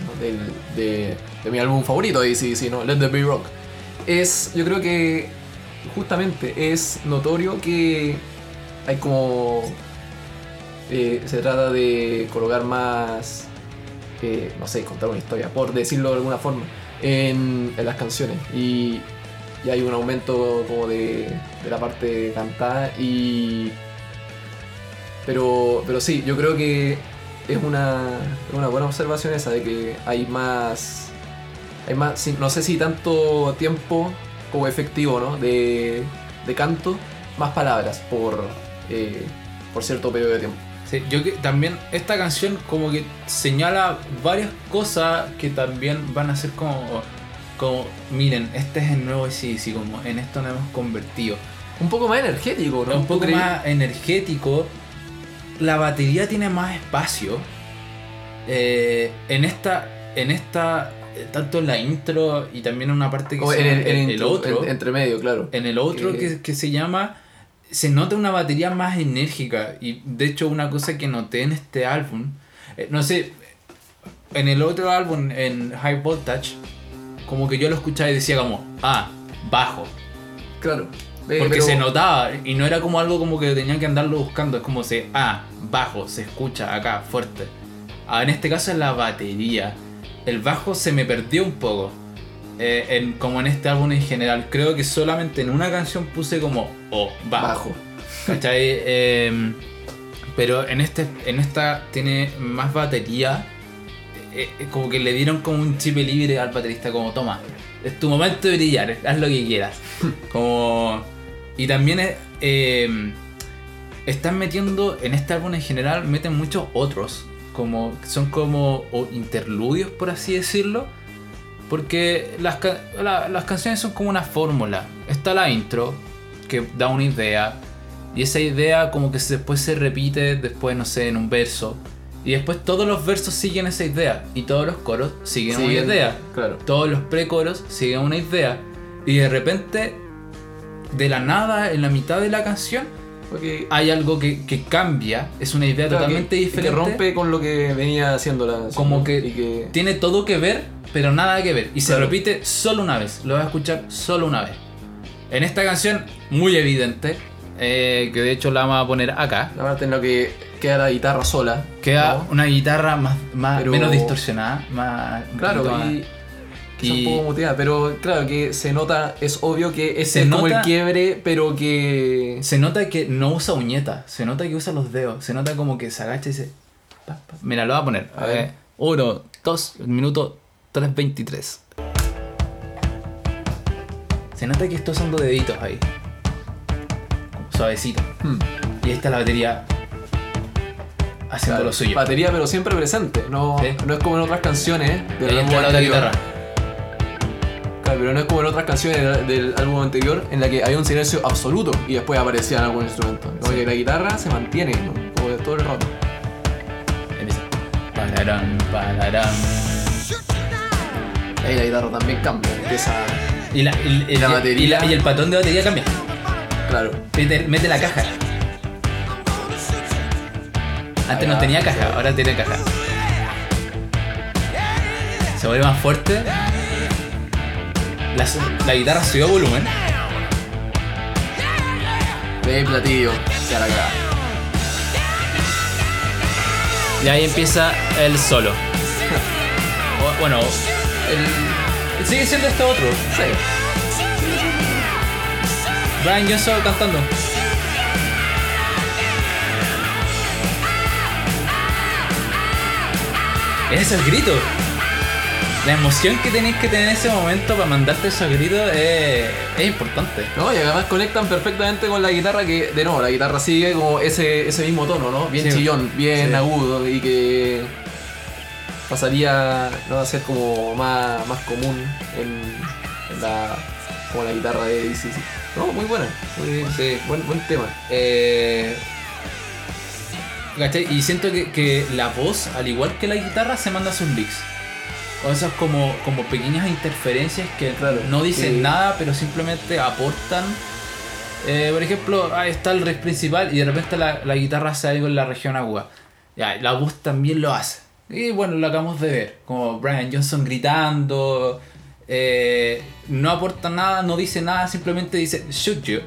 de, de mi álbum favorito de ACDC, ¿no? Let the Be Rock, es, yo creo que justamente es notorio que hay como... eh, se trata de colocar más, eh, no sé, contar una historia, por decirlo de alguna forma, en, las canciones. Y, hay un aumento como de, de la parte cantada y... Pero, pero sí, yo creo que es una, una buena observación esa de que hay más... Hay más, sí, no sé si tanto tiempo como efectivo, ¿no? De, de canto, más palabras por, eh, por cierto periodo de tiempo. Sí, yo que también esta canción como que señala varias cosas que también van a ser como, como miren, este es el nuevo ACDC, como en esto nos hemos convertido. Un poco más energético, ¿no? un poco más energético, la batería tiene más espacio eh, en esta, en esta, tanto en la intro y también en una parte que Como se en el, en el, otro, en- entre medio, claro. en el otro que- que, que se llama, se nota una batería más enérgica y de hecho una cosa que noté en este álbum, eh, no sé, en el otro álbum, en High Voltage, como que yo lo escuchaba y decía como, ah, bajo, Claro. Eh, porque pero- se notaba y no era como algo como que tenían que andarlo buscando, es como se, ah, bajo, se escucha acá, fuerte. Ah, en este caso es la batería. El bajo se me perdió un poco. eh, en, como en este álbum en general. Creo que solamente en una canción puse como, oh, bajo. bajo. ¿Cachai? Eh, pero en, este, en esta tiene más batería. eh, eh, como que le dieron como un chip libre al baterista, como toma, es tu momento de brillar, haz lo que quieras. <laughs> Como. Y también eh, están metiendo, en este álbum en general, meten muchos otros. Como, son como interludios, por así decirlo. Porque las, la- las canciones son como una fórmula. Está la intro, que da una idea. Y esa idea como que después se repite, después, no sé, en un verso. Y después todos los versos siguen esa idea. Y todos los coros siguen una Siguen- idea. Claro. Todos los precoros siguen una idea. Y de repente, de la nada, en la mitad de la canción, Porque hay algo que, que cambia. Es una idea claro, totalmente que, diferente. Que rompe con lo que venía haciendo la Como que- Y que Tiene todo que ver, pero nada que ver. Y se Claro. repite solo una vez. Lo vas a escuchar solo una vez. En esta canción, muy evidente. eh, que de hecho la vamos a poner acá. la parte en la que queda la guitarra sola. Queda ¿no? una guitarra más, más Pero- menos distorsionada. Más, Claro, y, quizá Y- un poco muteada, pero claro que se nota, es obvio que ese Se es como nota- el quiebre, pero que Se nota que no usa uñeta, se nota que usa los dedos, se nota como que se agacha y se... pa, pa. Mira, lo voy a poner. A ver. 1, 2, minuto 3.23. Se nota que está usando deditos ahí. Como Suavecito. hmm, Y ahí está la batería haciendo claro, lo suyo. batería, pero siempre presente. No, Sí. no es como en otras canciones álbum entra la guitarra. Pero no es como en otras canciones del, del álbum anterior en la que hay un silencio absoluto y después aparecían algún instrumento. Como Sí. que la guitarra se mantiene, ¿no? Como que todo el rato. Empieza. Pararán, pararán. Ahí la guitarra también cambia, empieza. Y, la, y- y- La batería. y la- y el patrón de batería cambia. Claro. Mete, mete la caja. Antes no tenía caja, ahora tiene caja. Se vuelve más fuerte. La, la guitarra subió volumen. Ve platillo, se la cagada. Y ahí empieza el solo. O- bueno, el, sigue siendo este otro. Sí. Brian Johnson cantando. Ese es el grito. La emoción que tenéis que tener en ese momento para mandarte esos gritos es, es importante. No, y además conectan perfectamente con la guitarra que, de nuevo, la guitarra sigue como ese, ese mismo tono, ¿no? Bien Sí. chillón, bien Sí. agudo y que pasaría ¿no? a ser como más, más común en, en la, como la guitarra de DCC. No, muy buena, muy, Sí. buen, buen tema. Eh. Y siento que, que la voz, al igual que la guitarra, se manda sus licks. O esas como, como pequeñas interferencias que Claro, no dicen sí. nada, pero simplemente aportan. Eh, por ejemplo, ahí está el riff principal y de repente la, la guitarra hace algo en la región agua. Ya, la voz también lo hace. Y bueno, lo acabamos de ver. Como Brian Johnson gritando. eh, no aporta nada, no dice nada, simplemente dice shoot you.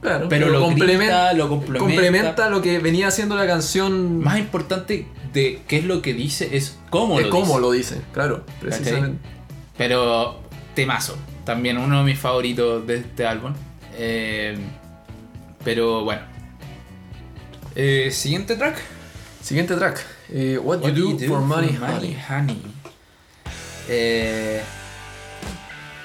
Claro, Pero lo grita, lo complementa. complementa lo que venía haciendo la canción. Más importante de qué es lo que dice es cómo de lo cómo dice. lo dice, claro, precisamente. Pero temazo. También uno de mis favoritos de este álbum. Eh, pero bueno. Eh, Siguiente track. Siguiente track, eh, What, What You Do, for Money, Honey. Honey. Eh,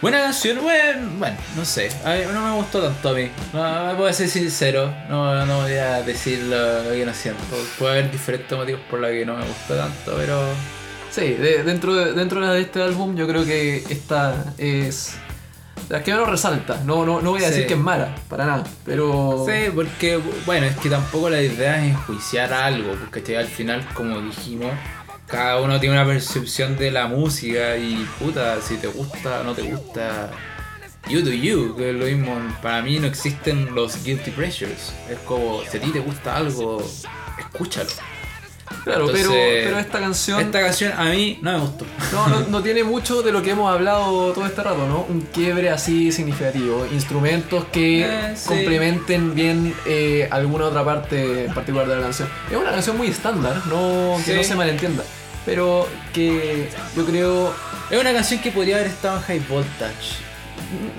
buena canción, bueno, bueno, no sé. A mí no me gustó tanto a mí. No, voy a ser sincero. No, no voy a decir lo, lo que no siento. Puede haber diferentes motivos por los que no me gustó tanto, pero. Sí, de- dentro, de, dentro de este álbum yo creo que esta es las que menos resalta. No, no, no voy a Sí. decir que es mala, para nada, pero... Sí, porque, bueno, es que tampoco la idea es enjuiciar algo, porque al final, como dijimos, cada uno tiene una percepción de la música y puta, si te gusta o no te gusta, you do you, que es lo mismo. Para mí no existen los guilty pleasures. Es como, si a ti te gusta algo, escúchalo. Claro, Entonces, pero, pero esta canción Esta canción a mí no me gustó. no, no, no tiene mucho de lo que hemos hablado todo este rato, ¿no? Un quiebre así significativo. Instrumentos que Eh, sí. complementen bien eh, alguna otra parte en particular de la canción. Es una canción muy estándar, no, que no se malentienda. Pero que yo creo Es una canción que podría haber estado en High Voltage.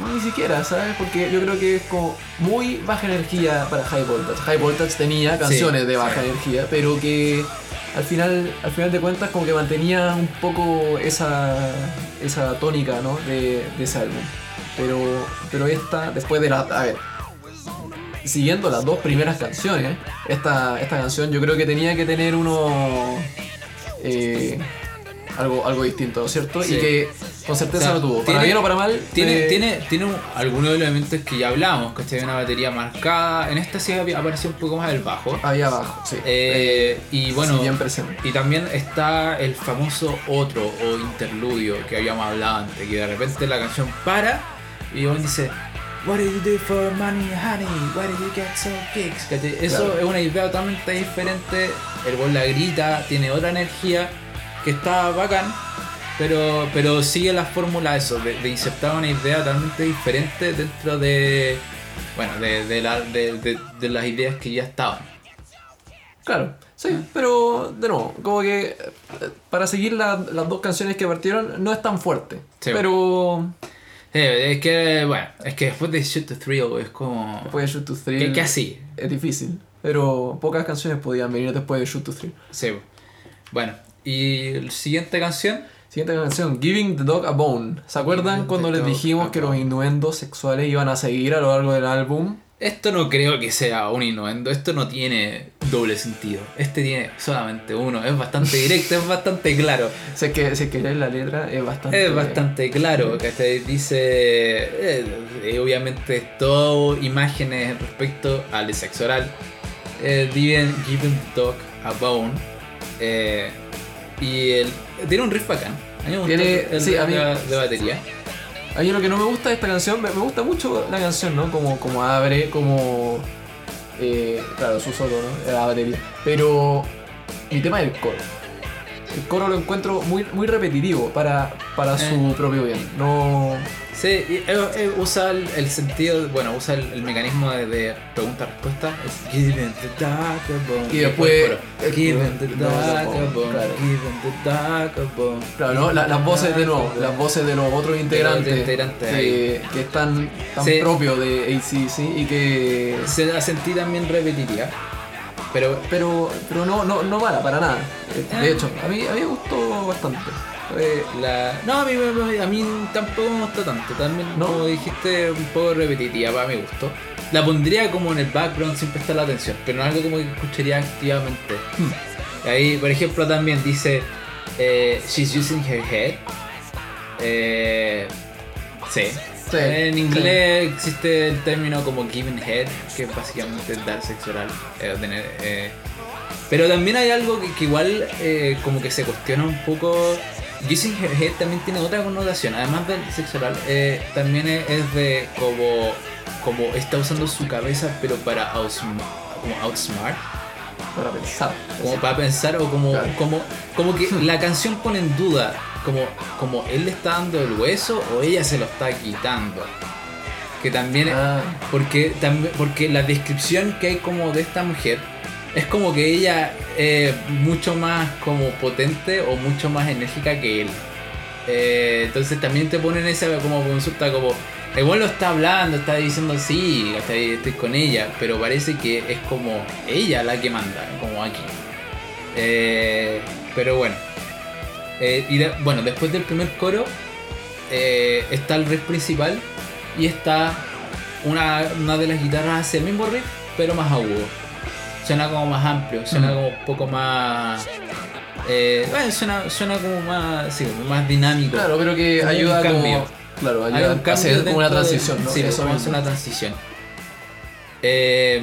Ni- Ni siquiera, ¿sabes? Porque yo creo que es como muy baja energía para High Voltage. High Voltage tenía canciones de baja sí. energía, pero que al final, al final de cuentas como que mantenía un poco esa, esa tónica, ¿no? De, de ese álbum. Pero, pero esta, después de la... A ver, siguiendo las dos primeras canciones, esta, esta canción yo creo que tenía que tener uno... eh, algo, algo distinto, ¿cierto? Sí. Y que con certeza O sea, no tuvo. Para bien o para mal. Tiene, eh, tiene, tiene un- algunos elementos que ya hablamos, ¿cachai? Una batería marcada. En esta sí había- apareció un poco más el bajo. Ahí abajo, sí. Eh, y bueno, sí, bien presente. y también está el famoso otro o interludio que habíamos hablado antes, que de repente la canción para y uno dice, What did you do for money, honey? Why did you get so kicks? ¿Cachai? Eso Claro. es una idea totalmente diferente. El gol la grita, tiene otra energía que está bacán. Pero, pero sigue la fórmula eso, de, de insertar una idea totalmente diferente dentro de. Bueno, de, de la- de- de- de las ideas que ya estaban. Claro, sí, pero de nuevo, como que eh, para seguir la- las dos canciones que partieron no es tan fuerte. Sí. Pero Eh, es que, bueno, es que después de Shoot to Thrill es como. después de Shoot to Thrill ¿Qué, qué así? es difícil. Pero pocas canciones podían venir después de Shoot to Thrill. Sí. Bueno, y la siguiente canción. Siguiente canción, Giving the Dog a Bone. ¿Se acuerdan cuando les dijimos que los innuendos sexuales iban a seguir a lo largo del álbum? Esto no creo que sea un innuendo, esto no tiene doble sentido. Este tiene solamente uno, es bastante directo, es bastante claro. Si es que, si es que lees la letra es bastante... Es bastante claro, que dice, eh, eh, obviamente todo imágenes respecto al sexo oral. Eh, Given, given the dog a bone. eh, y el, tiene un riff bacán. A mí me gustó Tiene- el sí, a mí- de, de batería. A mí lo que no me gusta de esta canción, me, gusta mucho la canción, ¿no? Como, como abre, como... eh, claro, su solo, ¿no? La batería. Pero mi tema es el coro. El coro lo encuentro muy, muy repetitivo para, para su Eh. propio bien. No... Sí, y, eh, eh, usa el, el sentido, bueno, usa el, el mecanismo de, de pregunta-respuesta. Y después- claro. ¿no? La- las voces de nuevo, las voces de los otros integrantes, que están tan Sí. propios de ACC y que... Se la sentí también repetitiva. Pero Pero, pero no, no, no para, para nada. De hecho, a mí, a mí me gustó bastante. Eh, la. No, a mí, a mí tampoco me gustó tanto. También, ¿No? como dijiste, un poco repetitiva para mi gusto. La pondría como en el background sin prestar atención, pero no algo como que escucharía activamente. Ahí, por ejemplo, también dice: eh, She's using her head. Eh, sí. Sí, en inglés existe el término como giving head, que es básicamente dar sexo oral. eh, tener, eh, pero también hay algo que, que igual eh, como que se cuestiona un poco. Using her head también tiene otra connotación, además del sexo oral, eh, también es, es de como, como está usando su cabeza pero para outsm- como outsmart, para pensar. como para pensar o como, Claro. como, como que la canción pone en duda como, como él le está dando el hueso o ella se lo está quitando. Que también Ah, porque, también, porque la descripción que hay como de esta mujer es como que ella es mucho más como potente o mucho más enérgica que él. Eh, entonces también te ponen esa como consulta como, igual lo está hablando, está diciendo sí, estoy, estoy con ella, pero parece que es como ella la que manda, como aquí. Eh, pero bueno. Eh, y de- bueno, después del primer coro está el riff principal y está una, una de las guitarras hace el mismo riff, pero más agudo. Suena como más amplio, suena como un poco más. Eh, bueno, suena, suena como más, sí, más dinámico. claro, pero que Como ayuda como... Claro, ayuda un a cambio hacer como una dentro de- transición, ¿no? Sí, Eso mismo. una transición. Eh,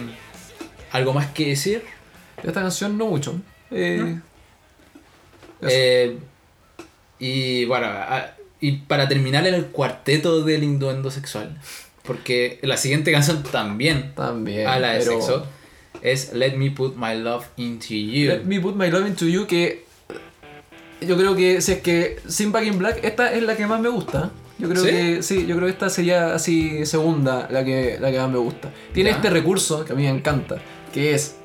¿Algo más que decir? De esta canción no mucho. Eh. Eh, y bueno, a- y para terminar el cuarteto del induendo sexual, porque la siguiente canción también También. habla de pero- sexo, es Let Me Put My Love Into You. Let me put my love into you que yo creo que si es que sin Back in Black esta es la que más me gusta. Yo creo ¿Sí? que sí, yo creo que esta sería así segunda la que la que más me gusta. Tiene Ya. este recurso que a mí me encanta, que es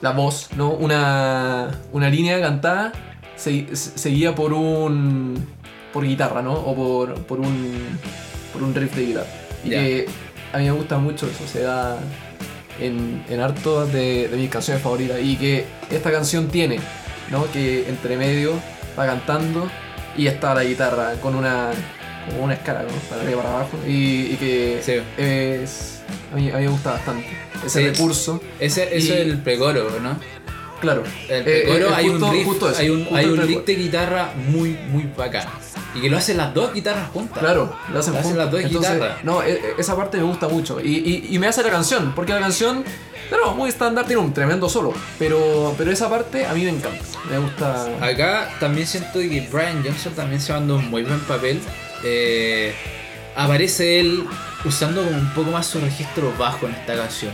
la voz, ¿no? Una una línea cantada se- seguida por un por guitarra, ¿no? O por, por un por un riff de guitarra. Y que a mí me gusta mucho eso, se da en, en harto de, de mis canciones favoritas y que esta canción tiene, ¿no? Que entre medio va cantando y está la guitarra con una como una escala, ¿no? Para arriba para abajo y, y que Sí. es a mí, a mí me gusta bastante ese Sí. recurso, Ese, Y- es el precoro, ¿no? claro. El Eh, precoro eh, hay, justo- un riff, justo eso, hay un, hay un lick de guitarra muy, muy bacán. Y que lo hacen las dos guitarras juntas. Claro, lo hacen, Lo hacen las dos Entonces, guitarras. No, e- e- esa parte me gusta mucho. Y, y- y me hace la canción, porque la canción, claro, muy estándar, tiene un tremendo solo. Pero, pero esa parte a mí me encanta. Me gusta. Acá también siento que Brian Johnson también se mandó un muy buen papel. Eh, aparece él usando como un poco más su registro bajo en esta canción.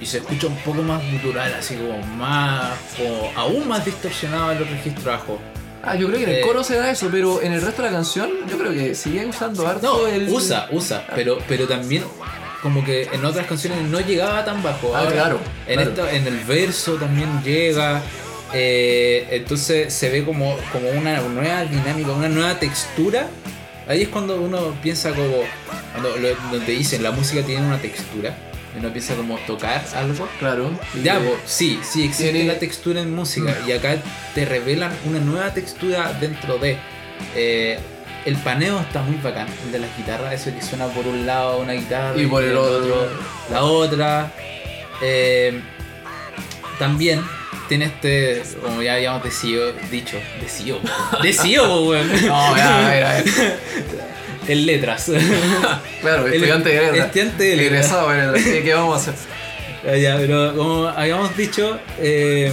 Y se escucha un poco más gutural, así como más, como aún más distorsionado en los registros bajos. Ah, yo creo que en el Eh, coro se da eso, pero en el resto de la canción, yo creo que sigue usando harto No, el. usa, usa, pero, pero también como que en otras canciones no llegaba tan bajo. Ah, Ahora, claro, En, claro. esta- en el verso también llega. eh, entonces se ve como, como una nueva dinámica, una nueva textura. Ahí es cuando uno piensa como. Cuando lo- donde dicen la música tiene una textura. Uno piensa como tocar algo. Claro. Ya, po, sí, sí existe Tiene- la textura en música Mm. y acá te revelan una nueva textura dentro de... eh, el paneo está muy bacán, el de las guitarras, eso que suena por un lado una guitarra Y por el otro. la otra. Eh, también tiene este, como ya habíamos decido, dicho, decido, <laughs> decido, po, weón. No, ya, a ver, a ver. <laughs> en letras. <laughs> Claro, El- estudiante de letras. estudiante de letras. Egresado de letras. ¿Qué, qué vamos a hacer? Ya, ya, pero como habíamos dicho, eh,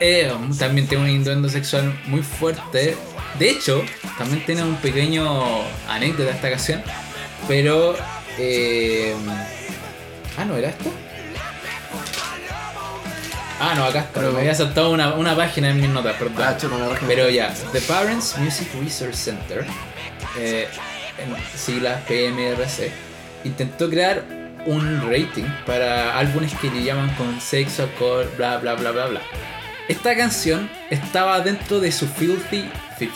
eh, también tiene un induendo sexual muy fuerte. De hecho, también tiene un pequeño anécdota esta canción. Pero... eh, ah, ¿no era esto? Ah, no, acá está. Pero- Me había saltado una, una página en mis notas, perdón. Ah, chulo. Pero ya, The Parents Music Research Center, eh, en siglas PMRC, intentó crear un rating para álbumes que le llaman con sexo, alcohol, bla bla bla bla bla. Esta canción estaba dentro de su Filthy 15.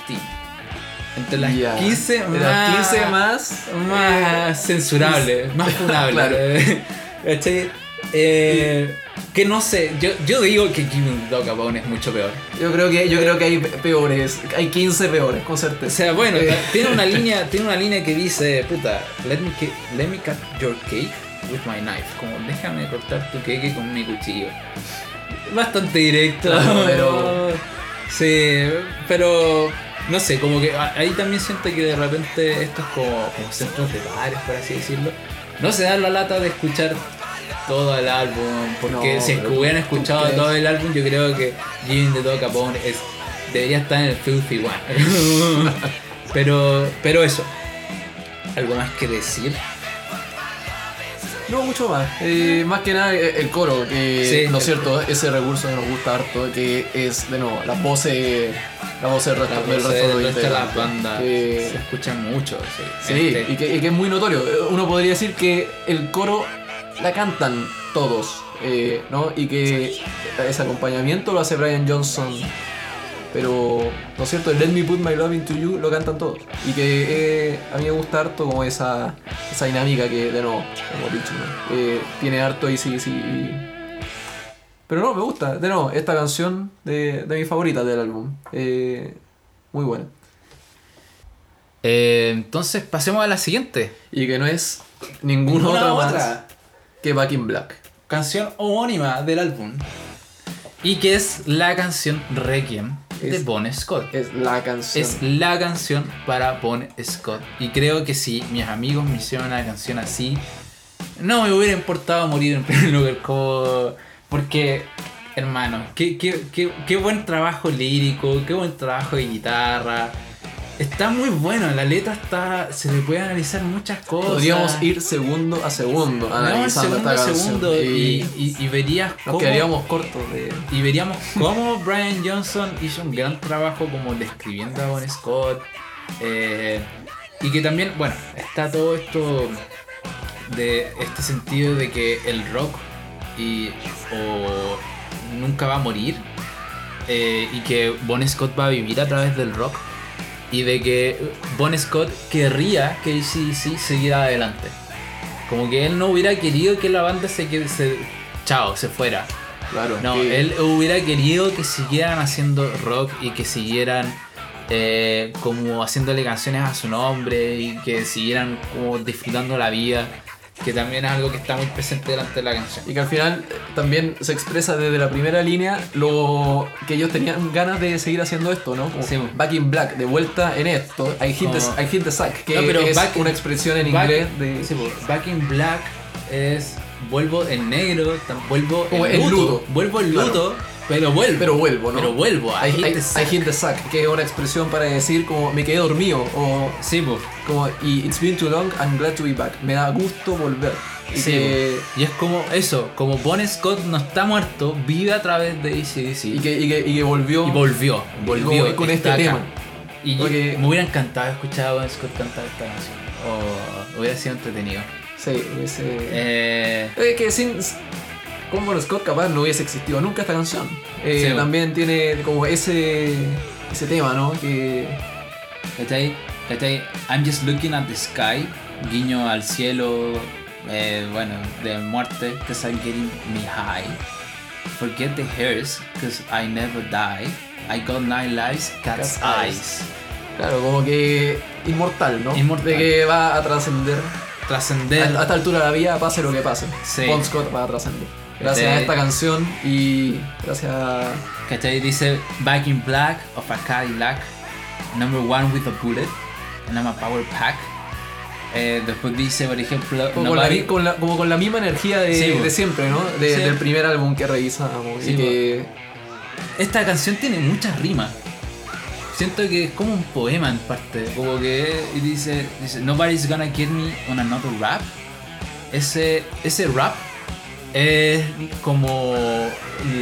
Entre las Ya. 15 De más, las 15 más. más censurables, más <laughs> funables. Claro. <laughs> Eh, que no sé, yo, yo digo que Kim Dog Capone es mucho peor. Yo creo que yo creo que hay peores, hay 15 peores, con O certeza. sea, bueno, Eh. tiene una <laughs> línea, tiene una línea que dice, puta, let me, let me cut your cake with my knife. Como déjame cortar tu cake con mi cuchillo. Bastante directo. Claro, pero- <laughs> Sí, pero no sé, como que ahí también siento que de repente estos como, como centros de bares, por así decirlo, no se dan la lata de escuchar todo el álbum, porque No, si hubieran ¿tú escuchado crees? todo el álbum, yo creo que Jimmy de Dog Capone es, debería estar en el Filthy One. <laughs> pero, pero eso, ¿algo más que decir? No, mucho más. Eh, más que nada eh, el coro, que Sí, no es cierto, ese recurso que nos gusta harto, que es de nuevo las voces, las voces del La resto, del voz resto de del los resto de las bandas que- se escuchan mucho. Sí, Sí, Este- y que, y que es muy notorio. Uno podría decir que el coro la cantan todos, eh, ¿no? Y que ese acompañamiento lo hace Brian Johnson. Pero, ¿no es cierto? El Let Me Put My Love Into You lo cantan todos. Y que eh, a mí me gusta harto como esa, esa dinámica que, de nuevo, como dicho, ¿no? Eh, tiene harto y sí, sí. Pero no, me gusta. De nuevo, esta canción de, de mis favoritas del álbum. Muy buena. Entonces pasemos a la siguiente. Y que no es ninguna otra, Ninguna más que Back in Black. Canción homónima del álbum. Y que es la canción Requiem de Es- Bon Scott. Es la canción. Es la canción para Bon Scott. Y creo que si mis amigos me hicieron una canción así, no me hubiera importado morir en <laughs> primer lugar. Como... Porque hermano, qué, qué, qué, qué buen trabajo lírico, qué buen trabajo de guitarra. Está muy bueno, la letra está. se le puede analizar muchas cosas. Podríamos ir segundo a segundo analizando segundo esta a segundo y, y y- y verías nos cómo, quedaríamos cortos de. y veríamos cómo Brian Johnson hizo un gran trabajo como describiendo a Bon Scott. eh, y que también, bueno, está todo esto de este sentido de que el rock y, o nunca va a morir eh, y que Bon Scott va a vivir a través del rock y de que Bon Scott querría que ACDC siguiera adelante. Como que él no hubiera querido que la banda se, quede- se chao, se fuera. Claro. No, que- él hubiera querido que siguieran haciendo rock y que siguieran eh, como haciéndole canciones a su nombre y que siguieran como disfrutando la vida, que también es algo que está muy presente delante de la canción. Y que al final eh, también se expresa desde la primera línea lo que ellos tenían ganas de seguir haciendo esto, ¿no? Como Sí. Back in Black, de vuelta en esto. I hit, the, I hit the sack, que No, pero es back una expresión en Back- inglés de. sí, po, Back in Black es vuelvo en negro, vuelvo en en luto, luto. vuelvo en Claro. luto, pero vuelvo. Pero vuelvo, ¿no? Pero vuelvo. I, I hit I- the I sack. hit the sack, que es una expresión para decir como me quedé dormido o Sí, po. Como y it's been too long, I'm glad to be back. Me da gusto volver. Y Sí, que, Y es como eso, como Bon Scott no está muerto, vive a través de ACDC. y que, y que, y que volvió. Y volvió, volvió. con- con está este acá. tema. Y Porque- me hubiera encantado escuchar a Bon Scott cantar esta canción. O hubiera sido entretenido. Sí, ese. Eh, Es que sin. Con Bon Scott capaz no hubiese existido nunca esta canción. Eh, Sí. También tiene como ese. ese tema, ¿no? Que. ¿cachai? ¿Cachai? I'm just looking at the sky. Guiño al cielo. eh, bueno, de muerte. Cause I'm getting me high. Forget the hairs. Cause I never die. I got nine lives. Cat's, Cat's eyes. Claro, como que. inmortal, ¿no? Inmortal. De que va a trascender. Trascender. A, esta altura de la vida, pase lo que pase. Sí. Bon Scott va a trascender. Gracias a esta canción y gracias a. ¿Cachai? Dice Back in Black of a Cadillac, number one with a bullet, and I'm a power pack. Eh, después dice, por ejemplo, Como, con la, nobody- mi- con la- como con la misma energía de, Sí, de bo. siempre, ¿no? De- Sí. Del primer álbum que revisamos. Sí, y que. esta canción tiene muchas rimas. Siento que es como un poema en parte. Como que y dice, dice Nobody's gonna get me on another rap. Ese, ese rap es como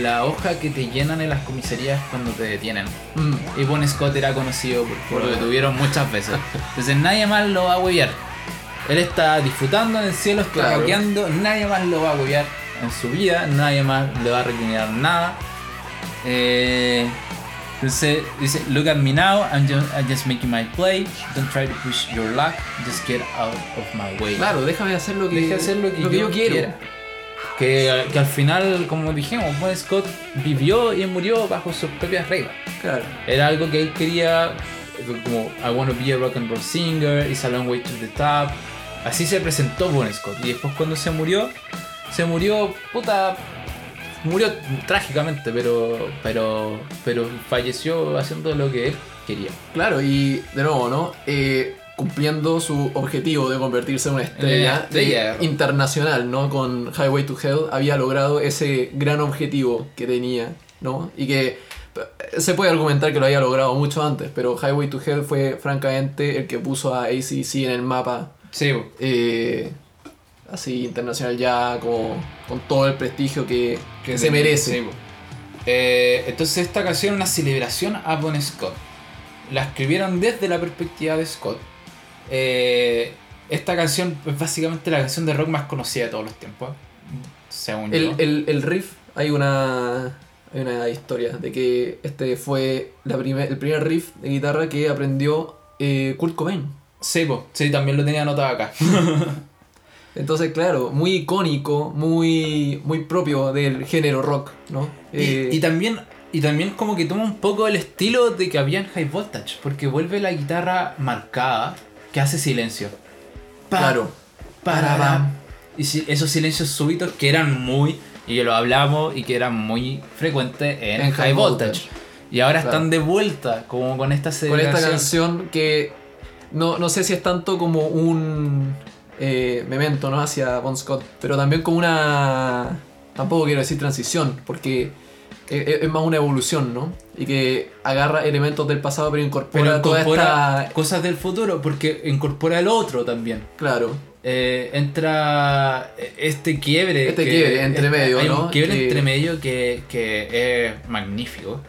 la hoja que te llenan en las comisarías cuando te detienen. mm, Y Bon Scott era conocido por, lo que tuvieron muchas veces. Entonces nadie más lo va a huevear. Él está disfrutando en el cielo, está Claro. nadie más lo va a huevear en su vida, nadie más le va a recriminar nada. Eh, entonces dice, look at me now, I'm just, I'm just making my play, don't try to push your luck, just get out of my way. Claro, déjame hacer lo que, hacer lo que, yo, quiero. quiera. Que, que al final, como dijimos, Bon Scott vivió y murió bajo sus propias reglas. Claro. Era algo que él quería, como I wanna be a rock and roll singer, it's a long way to the top. Así se presentó Bon Scott. Y después cuando se murió, se murió, puta, murió trágicamente, pero, pero, pero falleció haciendo lo que él quería. Claro, y de nuevo, ¿no? Eh, cumpliendo su objetivo de convertirse en una estrella de- internacional, ¿no? Con Highway to Hell había logrado ese gran objetivo que tenía, ¿no? Y que eh, se puede argumentar que lo había logrado mucho antes, pero Highway to Hell fue francamente el que puso a ACC en el mapa Sí, eh, así internacional ya como con todo el prestigio que, que se merece. Eh, entonces esta canción es una celebración a Bon Scott. La escribieron desde la perspectiva de Scott. Eh, esta canción es básicamente la canción de rock más conocida de todos los tiempos. Según El, yo. el- el riff, hay una, hay una historia de que este fue la primer, el primer riff de guitarra que aprendió eh, Kurt Cobain. Sí, po. sí, también lo tenía anotado acá. <laughs> Entonces, claro, muy icónico, muy, muy propio del género rock, ¿no? Eh, y, y también y también como que toma un poco el estilo de que había en High Voltage, porque vuelve la guitarra marcada que hace silencio. Pa, claro, para. Y si- esos silencios súbitos que eran muy, y que lo hablamos, y que eran muy frecuentes en, En High, Voltage. Voltage. Y ahora Claro. están de vuelta, como con esta con celebración. esta canción que no, no sé si es tanto como un eh, memento ¿no? hacia Bon Scott, pero también como una, tampoco quiero decir transición, porque es, más una evolución, ¿no? Y que agarra elementos del pasado pero incorpora, Pero toda incorpora esta... cosas del futuro porque incorpora el otro también. Claro, Eh, entra este quiebre. Este quiebre entre medio, Hay ¿no? un quiebre Que- entre medio que, que es magnífico.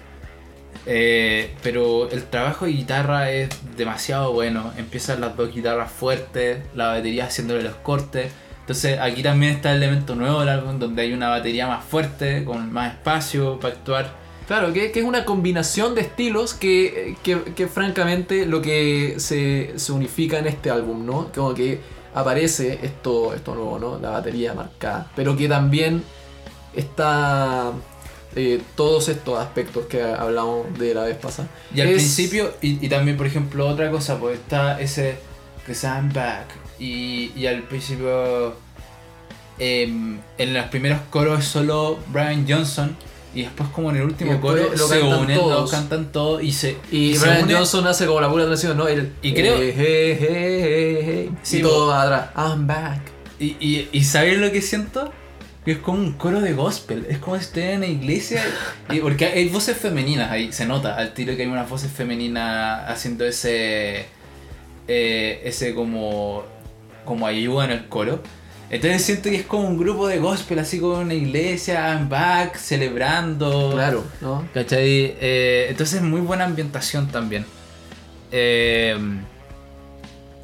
Eh, pero el trabajo de guitarra es demasiado bueno. Empiezan las dos guitarras fuertes, la batería haciéndole los cortes. Entonces aquí también está el elemento nuevo del álbum donde hay una batería más fuerte, con más espacio para actuar. claro, que, que es una combinación de estilos que, que, que francamente lo que se, se unifica en este álbum, ¿no? Como que aparece esto, esto nuevo, ¿no? La batería marcada, pero que también está eh, todos estos aspectos que hablamos de la vez pasada. Y al Es- principio, y, y también, por ejemplo, otra cosa, pues está ese que se I'm back. Y, y al principio, em, en los primeros coros es solo Brian Johnson. Y después, como en el último coro, lo se unen, lo todos. cantan todos y se. Y Brian une- Johnson hace como la pura transición, ¿no? El, Y creo- eh, Sí, y todo atrás. I'm back. Y, y, y ¿sabes lo que siento? Que es como un coro de gospel. Es como si en la iglesia. Y, porque hay voces femeninas ahí. Se nota al tiro que hay unas voces femeninas haciendo ese. eh, ese como. Como ayuda en el coro. Entonces siento que es como un grupo de gospel, así como una iglesia, I'm back, celebrando. Claro, ¿no? ¿Cachai? Eh, entonces muy buena ambientación también. Eh,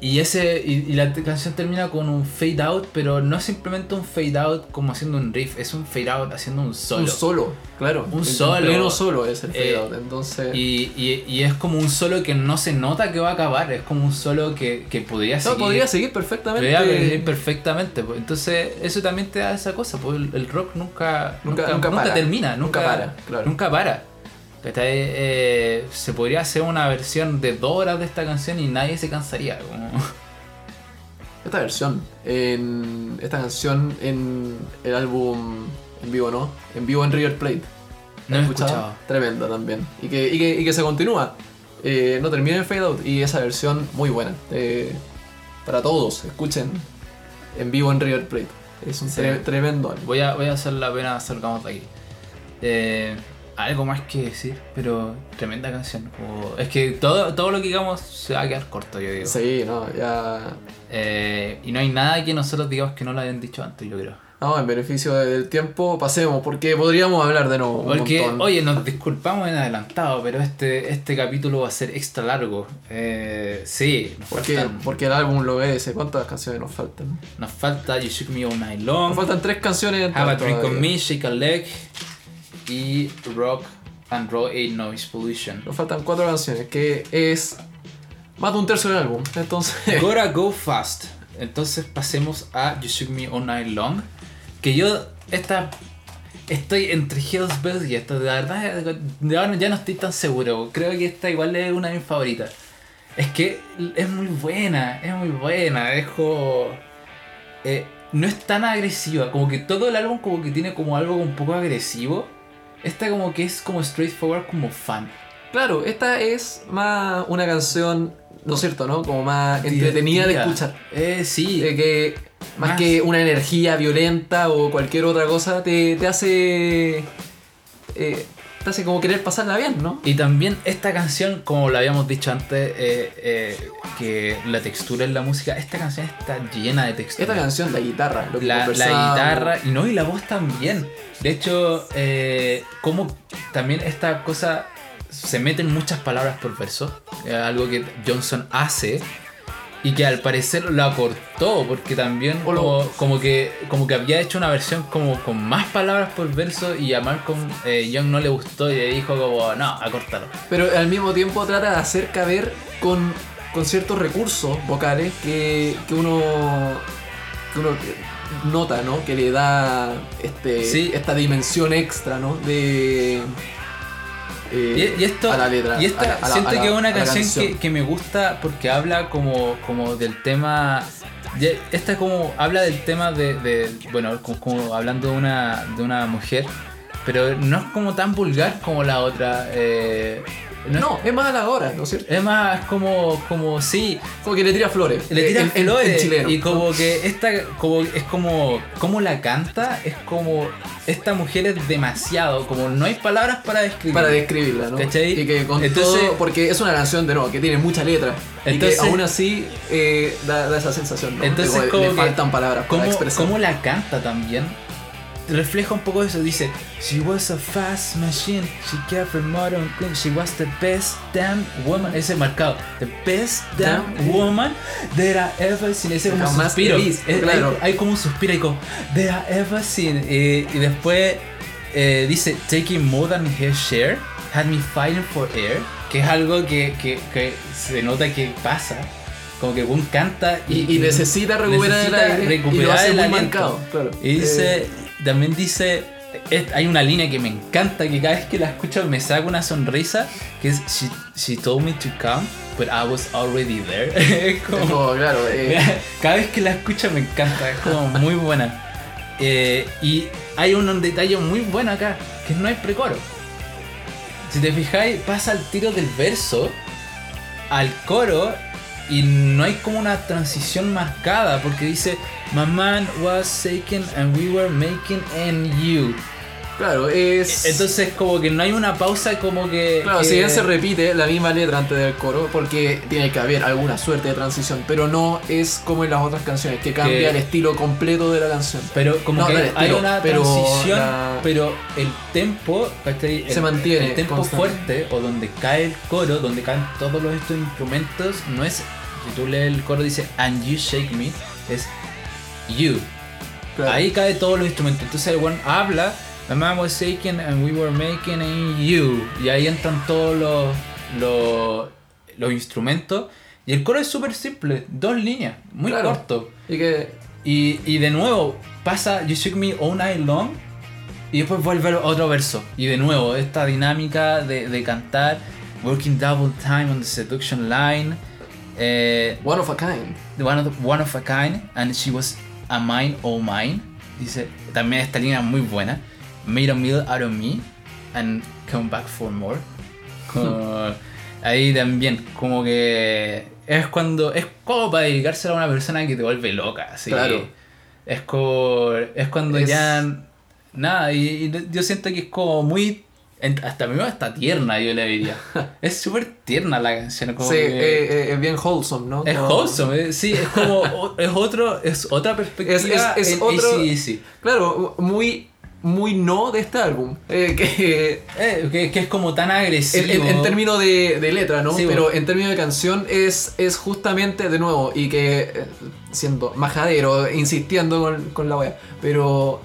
y ese y, y la canción termina con un fade out, pero no es simplemente un fade out como haciendo un riff, es un fade out haciendo un solo. Un solo, claro. Un solo. pleno solo es el fade Eh, out, Entonces. Y, y- y es como un solo que no se nota que va a acabar, es como un solo que, que podría no, seguir. podría seguir perfectamente. podría seguir perfectamente. pues. Entonces, eso también te da esa cosa, pues el, rock nunca, Nunca- nunca, nunca termina, Nunca nunca, para, claro. Nunca para. Eh, se podría hacer una versión de dos horas de esta canción y nadie se cansaría. como- Esta versión, en esta canción en el álbum en vivo, ¿no? En vivo en River Plate. No he ¿Escuchado? escuchado. Tremenda también. Y que, y que, y que se continúa. Eh, no termina en fade out. Y esa versión muy buena. Eh, para todos, escuchen en vivo en River Plate. Es un Sí. tre- tremendo álbum. Voy a, voy a hacer la pena salgamos de aquí. Eh, algo más que decir, pero tremenda canción. como- es que todo, todo lo que digamos se va a quedar corto, yo digo. Sí, no, ya. Eh, y no hay nada que nosotros digamos que no lo hayan dicho antes, yo creo. No, en beneficio del tiempo, pasemos, porque podríamos hablar de nuevo. un Porque, montón. oye, nos disculpamos en adelantado, pero este, este capítulo va a ser extra largo. Eh, sí, nos, Porque, faltan- porque el álbum lo ese. ¿Cuántas canciones nos faltan? nos falta You Shook Me All Night Long, Nos faltan tres canciones. Have a Drink on. Me, Shake a Leg y Rock and Roll Ain't Noise Pollution. Nos faltan cuatro canciones, que es más de un tercio del álbum. Entonces, <laughs> Gotta Go Fast. Entonces pasemos a You Shook Me All Night Long. Que yo, esta. Estoy entre Hills Bells y esta. De verdad, ya no estoy tan seguro. Creo que esta igual es una de mis favoritas. Es que es muy buena, es muy buena. Es como. eh, no es tan agresiva. Como que todo el álbum, como que tiene como algo un poco agresivo. Esta, como que es como straightforward, como fan. claro, esta es más una canción, ¿no es cierto, no? Como más entretenida de escuchar. Eh, sí. Eh, que más, Más- que una energía violenta o cualquier otra cosa, te, te hace. eh, te hace como querer pasarla bien, ¿no? Y también esta canción, como lo habíamos dicho antes, eh, eh, que la textura en la música, esta canción está llena de textura. Esta canción, la guitarra, lo que la, la guitarra, y no, y la voz también. De hecho, eh, como también esta cosa se meten muchas palabras por verso, algo que Johnson hace. Y que al parecer lo acortó, porque también como, como que, como que había hecho una versión como con más palabras por verso y a Malcolm eh, Young no le gustó y le dijo como, no, acórtalo. Pero al mismo tiempo trata de hacer caber con, con ciertos recursos vocales que, que uno que uno nota, ¿no? Que le da este, Sí. esta dimensión extra, ¿no? De eh, Y, y esto, a la letra. y esta a la- a la- siento a la- que es una canción, Que, que me gusta porque habla como, como del tema. Esta como habla del tema de, de- bueno, como, como hablando de una, de una mujer, pero no es como tan vulgar como la otra. eh, no, No, es más halagadora, ¿no es cierto? Es más como, como sí, Como que le tira flores. le tira en, flores en chileno. y como que esta como es como como la canta es como esta mujer es demasiado como no hay palabras para describir para describirla, ¿no? ¿Cachai? Y que con Entonces- todo, porque es una canción de nuevo que tiene mucha letra Entonces- y que aún así eh, da, da esa sensación, ¿no? Entonces, como le que- faltan palabras para cómo, expresar. cómo la canta también refleja un poco eso dice she was a fast machine she kept her modern clean she was the best damn woman ese marcado the best damn Damn woman that I ever seen ese como un suspiro visto, Es- claro. hay, hay como un suspiro y como that I ever seen Eh, y después eh, dice taking more than her share had me fighting for air que es algo que, que, que se nota que pasa como que Boone canta y, y necesita recuperar el necesita aire y lo recuperar hace el muy aliento. marcado, claro. Y dice, Eh, también dice, es- hay una línea que me encanta, que cada vez que la escucho me saca una sonrisa, que es, she, she told me to come, but I was already there. <laughs> es como, claro, <laughs> eh, cada vez que la escucho me encanta, es como muy buena. Eh, y hay un, un detalle muy bueno acá, que no hay precoro. Si te fijáis, pasa el tiro del verso al coro y no hay como una transición marcada porque dice My man was taken and we were making and you. claro, es... Entonces como que no hay una pausa como que... Claro, que- si bien se repite la misma letra antes del coro, porque tiene que haber alguna suerte de transición, pero no es como en las otras canciones, que cambia Que- el estilo completo de la canción. Pero como No, que hay una pero transición, la- pero el tempo, Se mantiene El tempo constante. fuerte, o donde cae el coro, donde caen todos los estos instrumentos, no es. Si tú lees el coro, dice And you shake me, es you. Claro. Ahí cae todos los instrumentos. Entonces el one habla, My mom was shaking and we were making and you. Y ahí entran todos los, los, los instrumentos. Y el coro es súper simple, dos líneas, muy Claro. corto. Y que Y, y de nuevo, pasa You Shook Me All Night Long y después vuelve a otro verso. Y de nuevo, esta dinámica de, de cantar, Working Double Time on the Seduction Line, eh, One of a Kind. one, of, one of a Kind, and She Was a Mine All Mine. Dice, también esta línea es muy buena. Made a meal out of me and come back for more. Como- <laughs> ahí también, como que es cuando es como para dedicárselo a una persona que te vuelve loca, así. Claro. Es como es cuando Es- ya nada y, y yo siento que es como muy hasta a mí hasta tierna yo le diría. <laughs> es súper tierna la canción, como Sí, que- eh, eh, es bien wholesome, ¿no? es Como- wholesome, eh, sí, es como <laughs> es otro es otra perspectiva Es- es- es. Claro, muy, muy no de este álbum. Eh, que, <laughs> que, que es como tan agresivo. en, en- en términos de, de letra, ¿no? Sí, Pero bueno. en términos de canción es, es justamente de nuevo, y que siendo majadero, insistiendo con, con la wea, pero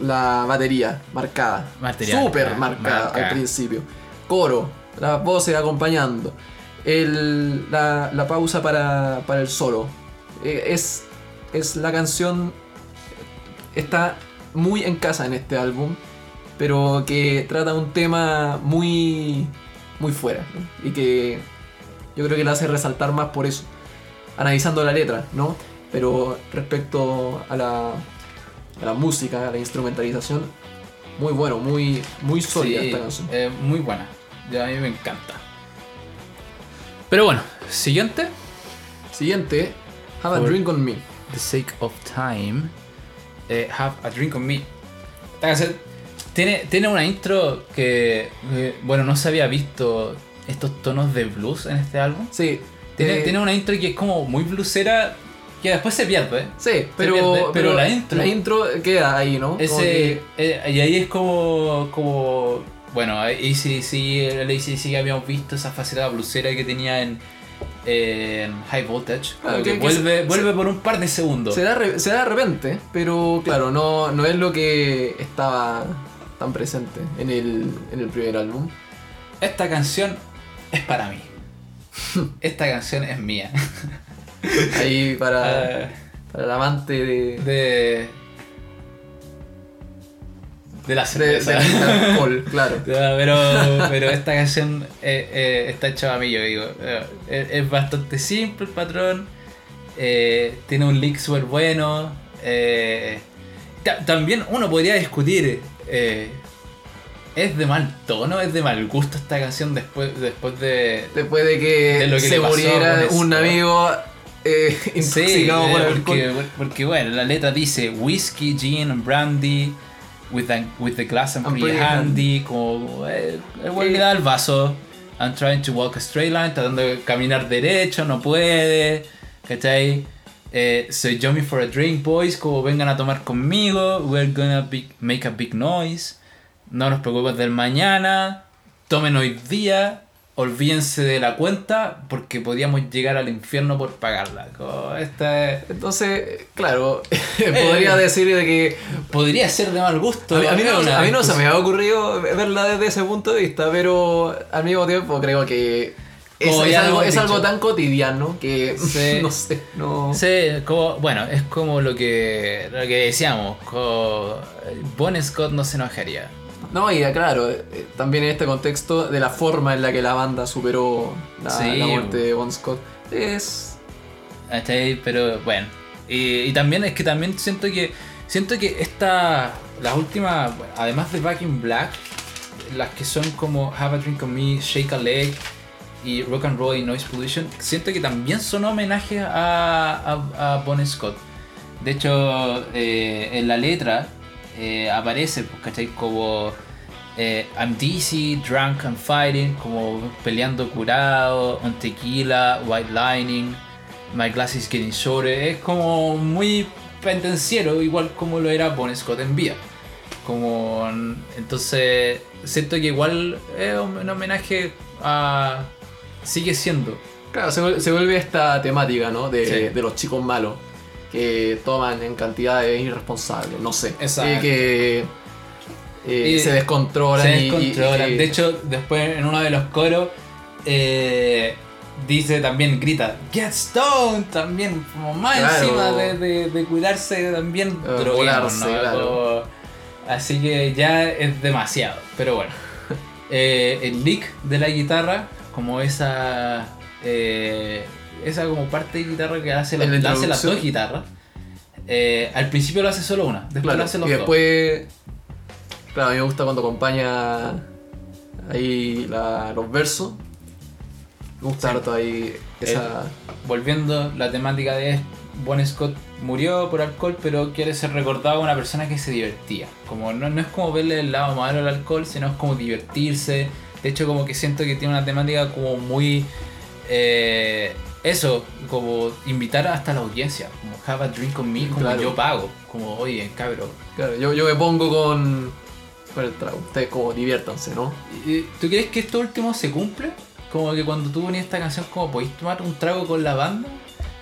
la batería marcada. Súper marcada, marcada marcada. al principio. Coro, las voces acompañando. El, la, la pausa para, para el solo. Eh, es, es la canción. Está muy en casa en este álbum. Pero que trata un tema muy. muy fuera. ¿no? Y que yo creo que la hace resaltar más por eso. Analizando la letra, ¿no? Pero respecto a la, a la música, a la instrumentalización, muy bueno, muy, muy sólida Sí, esta canción. eh, muy buena. Ya a mí me encanta. Pero bueno, siguiente. Siguiente, Have a Drink on Me. The Sake of Time. eh, have a Drink on Me. Esta canción tiene, tiene una intro que, que, bueno, no se había visto estos tonos de blues en este álbum. Sí, Tiene, eh, tiene una intro que es como muy bluesera, que después se pierde. ¿eh? sí, pero, pierde, pero la intro- La intro queda ahí, ¿no? Ese, que- eh, y ahí es como, como bueno, sí, el ACDC que habíamos visto esa faceta blusera que tenía en, en High Voltage, Claro, que que- que vuelve, se- vuelve por un par de segundos. se, da re- se da de repente, pero claro, no, no es lo que estaba tan presente en el, en el primer álbum. Esta canción es para mí. <laughs> Esta canción es mía. <laughs> <laughs> Ahí para, Eh, para el amante de, de. De la de, cerveza. del <laughs> alcohol, claro. Pero, pero esta canción eh, eh, está hecha mí, yo digo. Eh, es, bastante simple el patrón. tiene un lick súper bueno. ta- también uno podría discutir es de mal tono, es de mal gusto esta canción después, después de. Después de que, De lo que se a muriera un amigo eh, Sí, intoxicado por eh, alcohol. porque, porque bueno, la letra dice whiskey, gin and brandy with, the- with the glass and I'm pretty handy. Como eh, el güey le da el vaso. I'm trying to walk a straight line, tratando de caminar derecho, no puede. ¿Cachai? Eh, so join me for a drink, boys. Como vengan a tomar conmigo. We're gonna big- make a big noise. No nos preocupes del mañana. Tomen hoy día. Olvídense de la cuenta porque podíamos llegar al infierno por pagarla. Como esta es- Entonces, claro, <laughs> podría decir de que podría ser de mal gusto. a mí, a mí no, a mí no se me ha ocurrido verla desde ese punto de vista, pero al mismo tiempo creo que es, Como es algo, es algo tan cotidiano que Sí. <laughs> no sé, no... Sí, como, bueno, es como lo que, lo que decíamos. Bon Scott no se enojaría. No, y claro, eh, también en este contexto de la forma en la que la banda superó la, Sí. la muerte de Bon Scott, es... ¿Cachai? Pero bueno. Y, y también es que también siento que. Siento que esta. Las últimas. bueno, además de Back in Black. Las que son como Have a Drink on Me, Shake a Leg y Rock and Roll y Noise Pollution. Siento que también son homenajes a, a, a Bon Scott. De hecho, eh, en la letra eh, aparece, pues, ¿cachai? Como eh, I'm dizzy, drunk and fighting, como peleando curado, on tequila, white lining, my glass is getting shorter. Es como muy pendenciero, igual como lo era Bon Scott en vida. Como, entonces, siento que igual es un homenaje a. Sigue siendo. Claro, se, se vuelve esta temática, ¿no? De, Sí. de los chicos malos toman en cantidades irresponsables, no sé. Exacto. Eh, que eh, Y se descontrolan. se y- descontrolan. y- De hecho, después en uno de los coros eh, dice también, grita, Get stoned también, como más Claro. encima de, de- de cuidarse también claro. Como- así que ya es demasiado, pero bueno. <laughs> Eh, el lick de la guitarra, como esa... eh, esa como parte de guitarra que hace, la- En la la hace las dos guitarras. eh, al principio lo hace solo una, después claro, lo hace los y dos. después. Claro, a mí me gusta cuando acompaña ahí la- los versos. Me gusta Sí. harto ahí esa. volviendo, la temática de Bon Scott murió por alcohol, pero quiere ser recordado como una persona que se divertía. Como no, no es como verle el lado malo al alcohol, sino es como divertirse. De hecho, como que siento que tiene una temática como muy... eh, eso, como invitar hasta la audiencia, como have a drink on me, como Claro. yo pago, como oye, cabrón. Claro, yo, yo me pongo con. con el trago. Ustedes como diviértanse, ¿no? ¿Y- ¿Tú crees que esto último se cumple? Como que cuando tú ponías esta canción, como podéis tomar un trago con la banda.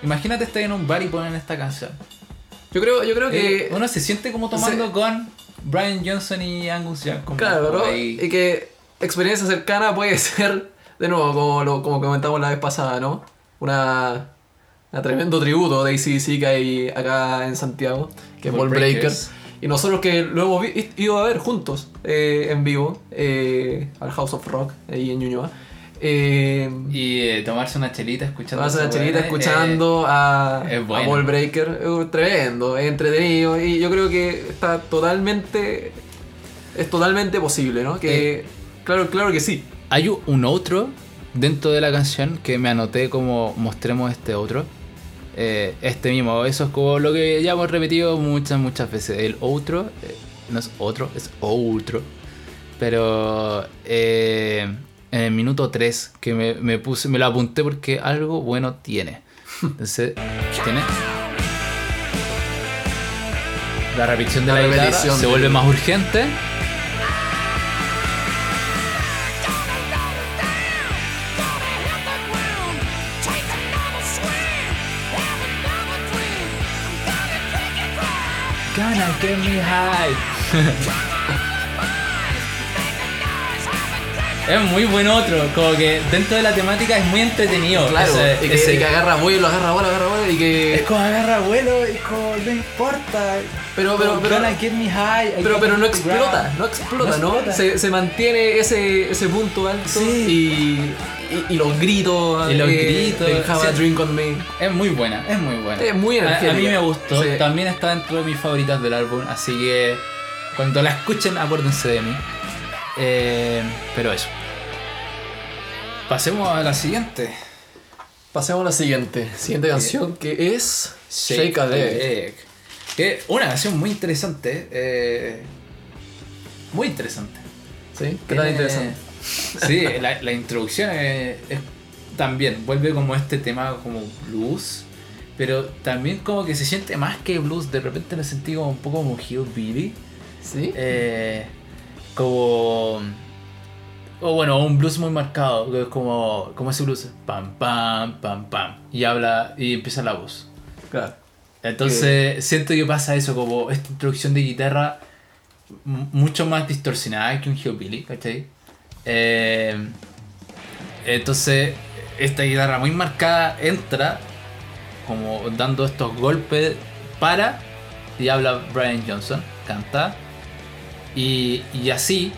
Imagínate estar en un bar y ponen esta canción. Yo creo, yo creo Eh, que. uno se siente como tomando se- con Brian Johnson y Angus Young. Como Claro, ¿no? ahí. Y que experiencia cercana puede <laughs> ser, de nuevo, como, lo, como comentamos la vez pasada, ¿no? Una, una tremendo tributo de ACDC que hay acá en Santiago, que es Ball Ball Breaker. Breakers. Y nosotros que lo hemos ido a ver juntos eh, en vivo eh, al House of Rock, ahí en Ñuñoa. Eh, Y eh, tomarse una chelita escuchando. Vas a la esa chelita eh, escuchando a, es a bueno. Ball Breaker, eh, tremendo, es entretenido y yo creo que está totalmente es totalmente posible, ¿no? Que claro, claro que sí. Hay un otro dentro de la canción que me anoté como mostremos este otro. Eh, este mismo, eso es como lo que ya hemos repetido muchas, muchas veces. El otro, eh, no es otro, es otro. Pero eh, en el minuto 3 que me, me puse, me lo apunté porque algo bueno tiene. Entonces, <laughs> tiene. La repetición de La la, guitarra se vuelve más urgente. Gonna get me high. <laughs> es muy buen otro, como que dentro de la temática es muy entretenido. Claro, ese- y, que, ese- y que agarra vuelo, agarra vuelo, agarra vuelo y es que como agarra vuelo y como no importa. Pero- pero- pero- gonna get me high. Pero, pero no explota, no explota, No. Se, se mantiene ese, ese punto alto Sí. y, y, y los gritos, Y los eh, gritos, del Have a sí. Drink on Me. Es muy buena, es muy buena. Es muy A- a, mí me gustó, Sí. también está dentro de mis favoritas del álbum, así que Cuando la escuchen, acuérdense de mí. Eh, pero eso. Pasemos a la siguiente. Pasemos a la siguiente. Siguiente canción que es Shake a Leg. Que una canción muy interesante. eh, muy interesante. ¿Sí? ¿Qué tan interesante? Sí, la, la introducción es, es- también vuelve como este tema como blues, pero también como que se siente más que blues, de repente lo sentí como un poco como hillbilly, ¿Sí? eh, como... O bueno, un blues muy marcado, que es como, como ese blues, pam, pam, pam, pam, y habla, y empieza la voz. Claro. Entonces siento que pasa eso, como esta introducción de guitarra mucho más distorsionada que un hillbilly, ¿cachai? Eh, entonces esta guitarra muy marcada entra como dando estos golpes para y habla Brian Johnson, canta y, y así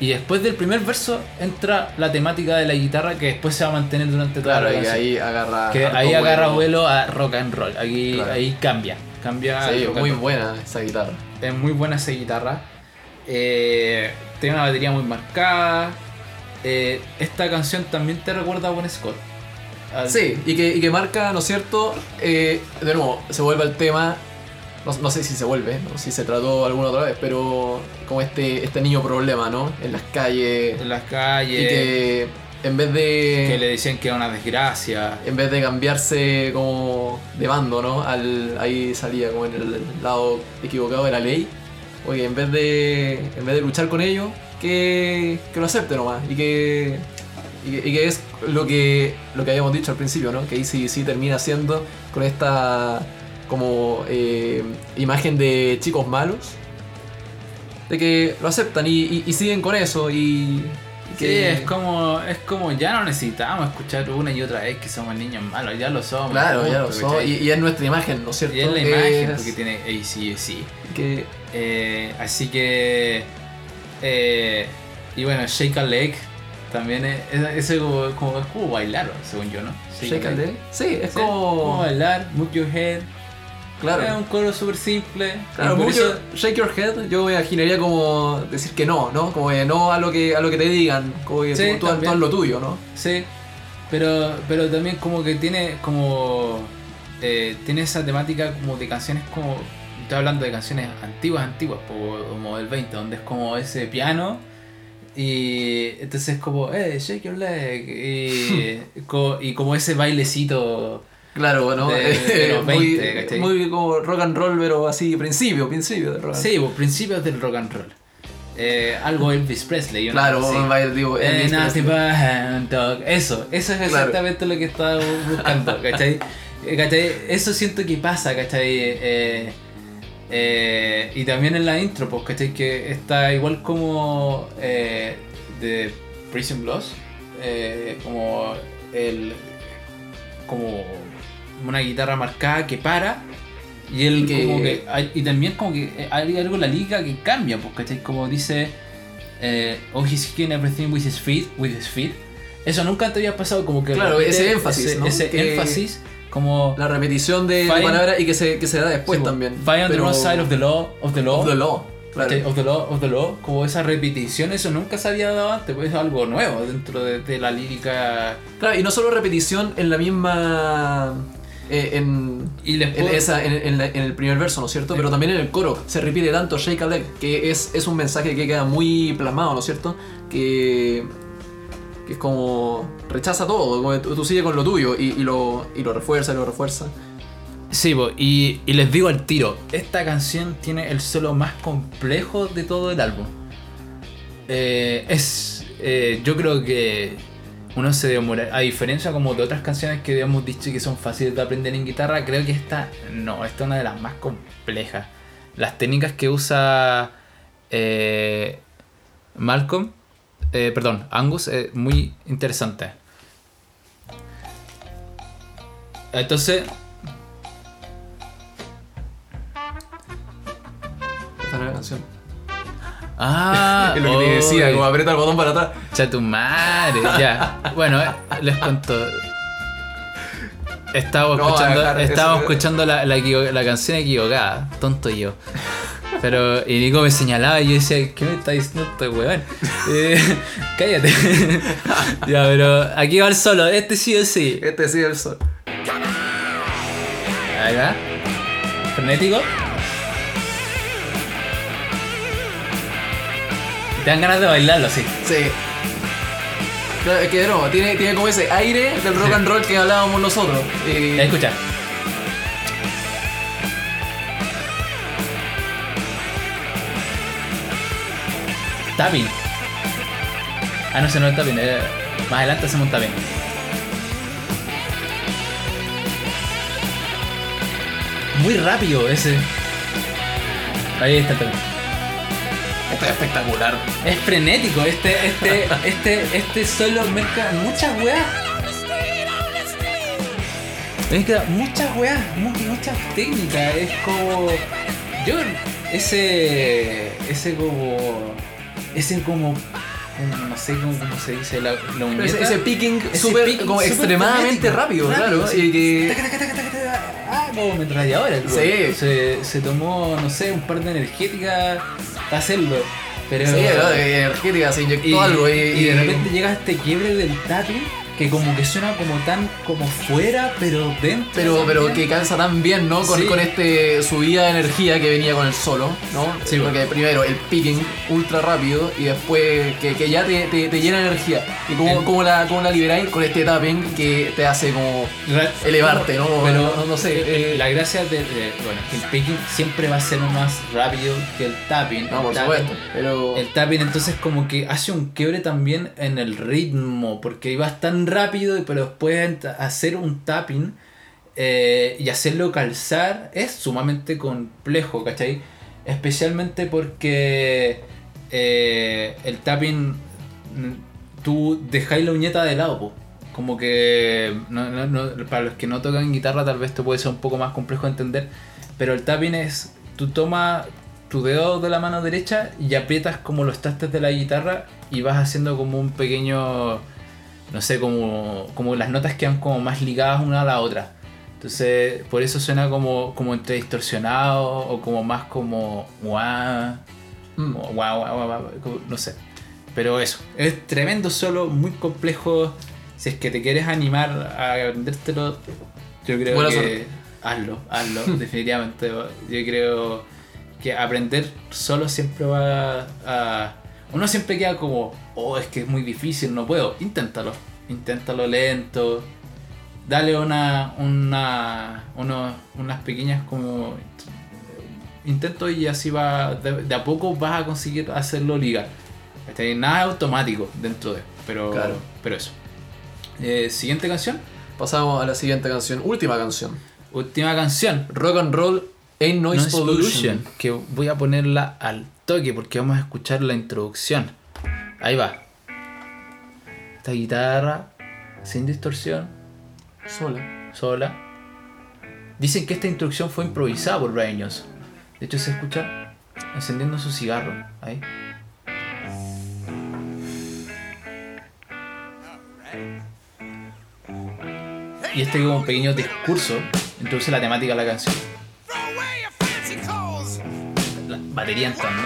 y después del primer verso entra la temática de la guitarra que después se va a mantener durante toda Claro, la y canción. ahí agarra. Que ahí agarra vuelo. vuelo a rock and roll. Aquí, Claro. ahí cambia. Cambia. Sí, muy buena esa guitarra. Es muy buena esa guitarra. Eh, tiene una batería muy marcada. Eh, esta canción también te recuerda a Bon Scott. Al- Sí, y que, y que marca, ¿no es cierto? Eh, de nuevo, se vuelve al tema. No, no sé si se vuelve, no si se trató alguna otra vez, pero como este, este niño problema, ¿no? En las calles. En las Y calles. que en vez de. que le decían que era una desgracia. En vez de cambiarse como de bando, ¿no? Al, ahí salía como en el lado equivocado de la ley. Oye, en vez de, en vez de luchar con ellos, que, que lo acepte nomás. Y que, y que, y que es lo que, lo que habíamos dicho al principio, ¿no? Que ACDC termina siendo con esta como eh, imagen de chicos malos. De que lo aceptan y, y- y siguen con eso y... y Sí, que, es como, es como ya no necesitamos escuchar una y otra vez que somos niños malos, ya lo somos. Claro, ya lo. ¿cachai? Y, y es nuestra imagen, ¿no es cierto? Y es la imagen Es- porque tiene ACDC. que Eh, así que. eh, y bueno, Shake a Leg también es, es, es como, como, es como bailar, según yo, ¿no? Shake and leg. Sí, es Sí, como como. bailar, move your head. Es Claro. un coro súper simple. Claro, move your- shake your head, yo me imaginaría como decir que no, ¿no? Como que no a lo que, a lo que te digan, como que Sí, tú, tú haz lo tuyo, ¿no? Sí, pero, pero también como que tiene como... eh, tiene esa temática como de canciones como... Estoy hablando de canciones antiguas, antiguas, como del 20, donde es como ese piano y entonces es como, eh, shake your leg y, <laughs> y como ese bailecito... Claro, bueno, De- de <laughs> los muy, 20, ¿cachai? muy como rock and roll, pero así, principio, principio de rock and Sí, pues, principios del rock and roll. Eh, algo Elvis Presley. Claro, digo, Eh, Elvis Presley. dog. Eso, eso es Claro. exactamente lo que estaba buscando, ¿cachai? Eh, ¿cachai? Eso siento que pasa, ¿cachai? Eh, eh, y también en la intro, pues, ¿cachai? Que está igual como eh, de Prison Blues, eh, como el como una guitarra marcada que para y él que- como que hay- y también como que hay algo en la liga que cambia pues ¿cachai? como dice eh, oh he's kicking everything with his feet with his feet eso nunca te había pasado como que Claro, ese énfasis, ese, ¿no? ese Que- énfasis como La repetición de, de Fine. palabras y que se, que se da después sí, también. Fire on the pero- wrong side of the law of the law, of the law. Claro. of the law of the law como esa repetición eso nunca se había dado antes pues es algo nuevo dentro de, de la lírica Claro, y no solo repetición en la misma. eh, en, y les en, esa, en, en la- en el primer verso, ¿no es cierto? Pero también en el coro se repite tanto Shake a Leg, que es, es un mensaje que queda muy plasmado, ¿no es cierto? Que, que es como rechaza todo, como tú, tú sigue con lo tuyo y, lo, y lo refuerza y lo refuerza. Sí, y les digo al tiro, esta canción tiene el solo más complejo de todo el álbum. Eh, es, eh, yo creo que uno se demora, a diferencia como de otras canciones que habíamos dicho que son fáciles de aprender en guitarra, creo que esta no, esta es una de las más complejas. Las técnicas que usa eh, Malcolm, eh, perdón, Angus, es muy interesante. Entonces, es la canción. Ah, <laughs> es lo que te decía, como aprieta el botón para atrás. cha tu madre, ya. Bueno, eh, les cuento. Estaba No, escuchando, estaba eh. escuchando la, la canción equivocada, tonto yo. Pero, y Nico me señalaba y yo decía, ¿qué me está diciendo este weón? Eh, <laughs> cállate. <laughs> ya, pero aquí va el solo, este sí o sí. Este sí el sol. Ahí va. Frenético. Te dan ganas de bailarlo, sí. Sí. Claro, es que de nuevo, tiene, tiene como ese aire del rock and roll que hablábamos nosotros. Y- Escucha. Ah, no, ese no es tapping. eh, más adelante hacemos un tapping. Muy rápido ese. Ahí está el tapping. Esto es espectacular. Es frenético, este, este, <laughs> este, este solo mezcla muchas weas. Mezcla muchas weas, mu- muchas técnicas. Es como. Yo, ese. Ese como. Ese como. como- no sé cómo, cómo se dice la, la. Ese, ese picking súper extremadamente rápido, claro. sí. Y que. Taca, taca, taca, taca, taca. Ah, como metralladora. Sí. Se, se tomó, no sé, un par de energéticas para hacerlo. Pero. Sí, energética, se inyectó y, algo y, y de repente llega este quiebre del tapping que como que suena como tan como fuera pero dentro Pero, pero que calza tan bien, ¿no? Con, Sí. con este subida de energía que venía con el solo, ¿no? Sí, porque primero el picking ultra rápido y después que, que ya te, te, te llena energía. Y como, El- como la, como la liberáis con este tapping que te hace como elevarte, ¿no? pero no, no sé. eh, la gracia de, de- bueno que el picking siempre va a ser más rápido que el tapping no, por El tapping- supuesto. Pero. El tapping entonces como que hace un quiebre también en el ritmo, porque ibas tan rápido, pero después ent- hacer un tapping eh, y hacerlo calzar es sumamente complejo, ¿cachai? Especialmente porque eh, el tapping mm, tú dejáis la uñeta de lado, como que para los que no tocan guitarra tal vez esto puede ser un poco más complejo de entender, pero el tapping es, tú tomas tu dedo de la mano derecha y aprietas como los trastes de la guitarra y vas haciendo como un pequeño, no sé, como, como las notas quedan como más ligadas una a la otra. Entonces, por eso suena como, como entre distorsionado o como más como guau, mm. guau, guau, guau, no sé. Pero eso, es tremendo solo, muy complejo. Si es que te quieres animar a aprendértelo, yo creo Buena que suerte. hazlo, hazlo, <laughs> definitivamente. Yo creo que aprender solo siempre va a... Uno siempre queda como, oh, es que es muy difícil, no puedo. Inténtalo, inténtalo lento. Dale una, una, unos- unas pequeñas como intentos y así va, de, de a poco vas a conseguir hacerlo ligar. ¿Cachai? Nada automático dentro de, pero, Claro. pero eso. Eh, siguiente canción, Pasamos a la siguiente canción. Última canción. última canción. Rock and Roll Ain't Noise, Noise Pollution. Pollution, que voy a ponerla al toque porque vamos a escuchar la introducción. Ahí va. Esta guitarra sin distorsión, Sola. sola. Dicen que esta introducción fue improvisada por Brian Johnson. De hecho se escucha encendiendo su cigarro. Ahí. Y este como un pequeño discurso introduce la temática de la canción. Batería entrando.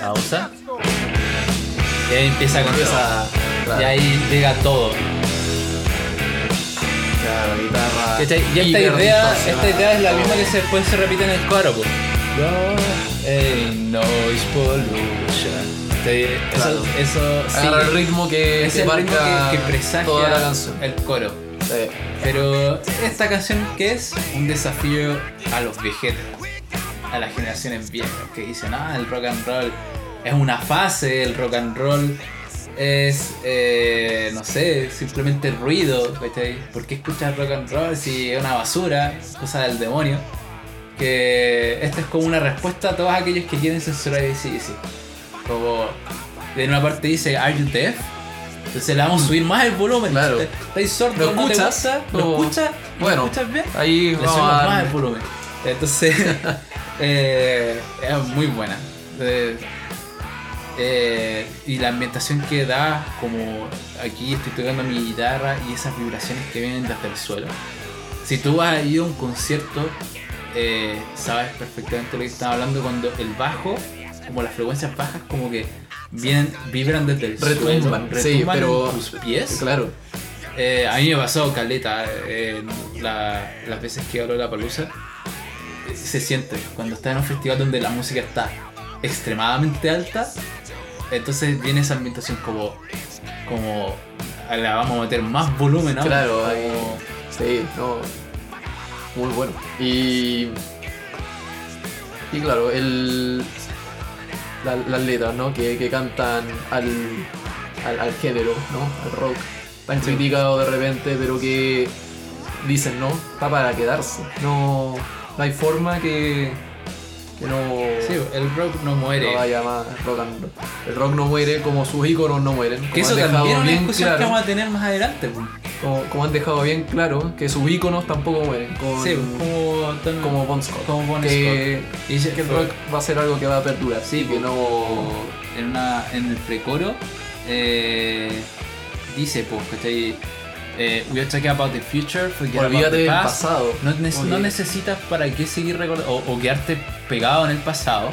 Pausa. Y ahí empieza con Y ahí llega todo. Claro, guitarra. ¿Cachai? Y esta idea, esta idea es la misma que se- después se repite en el coro, pues. Ain't noise pollution. Este- Eso, Claro. eso sí, Agarra el ritmo que, es el ritmo marca que, que presagia toda la canción. el coro. Sí. Pero esta canción que es un desafío a los viejetes, a las generaciones viejas que dicen, ah, el rock and roll es una fase, el rock and roll es, eh, no sé, simplemente ruido, ¿cachai? ¿Por qué escuchas rock and roll si es una basura, cosa del demonio? Que esta es como una respuesta a todos aquellos que quieren censurar sí. Como, de una parte dice, ¿Are you deaf? Entonces le vamos a subir más el volumen. Claro. ¿Estáis sordo? ¿Lo ¿No te escuchas? ¿Lo escuchas? ¿Lo Bueno, escuchas bien? Ahí Le subimos a más el volumen. Entonces, <laughs> eh, es muy buena. Eh, eh, y la ambientación que da, como aquí estoy tocando mi guitarra y esas vibraciones que vienen desde el suelo. Si tú has ido a un concierto, eh, sabes perfectamente lo que estaba hablando cuando el bajo, como las frecuencias bajas, como que vienen, vibran desde el Retumban, suelo, sí, retumban pero- tus pies. Claro. Eh, a mí me pasó caleta la- las veces que hablo de la palusa. Se siente cuando estás en un festival donde la música está extremadamente alta. Entonces viene esa ambientación como. como. La vamos a meter más volumen ahora. Claro, como- ahí- Sí, no. Muy bueno. Y. Y claro, el. la- las letras, ¿no? Que, que cantan al, al, al género, ¿no? Al rock. Tan criticado de repente, pero que dicen, ¿no? Está para quedarse. No, no hay forma que. Que no. Sí, el rock no muere. no vaya más rock and roll. El rock no muere como sus íconos no mueren. que como eso también es una discusión que claro. vamos a tener más adelante. pues. Como, como han dejado bien claro que sus íconos tampoco mueren. Con, Sí, como, Tom- como Bon Scott. como Bon que, Scott. Y dice que el rock va a ser algo que va a perdurar. Sí, que que no. en, una, en el precoro eh, dice, pues, ¿cachai? Eh, we are talking about the future, forget about Olvídate the del past. pasado. No, Oye. no necesitas para qué seguir recordando o, o quedarte pegado en el pasado.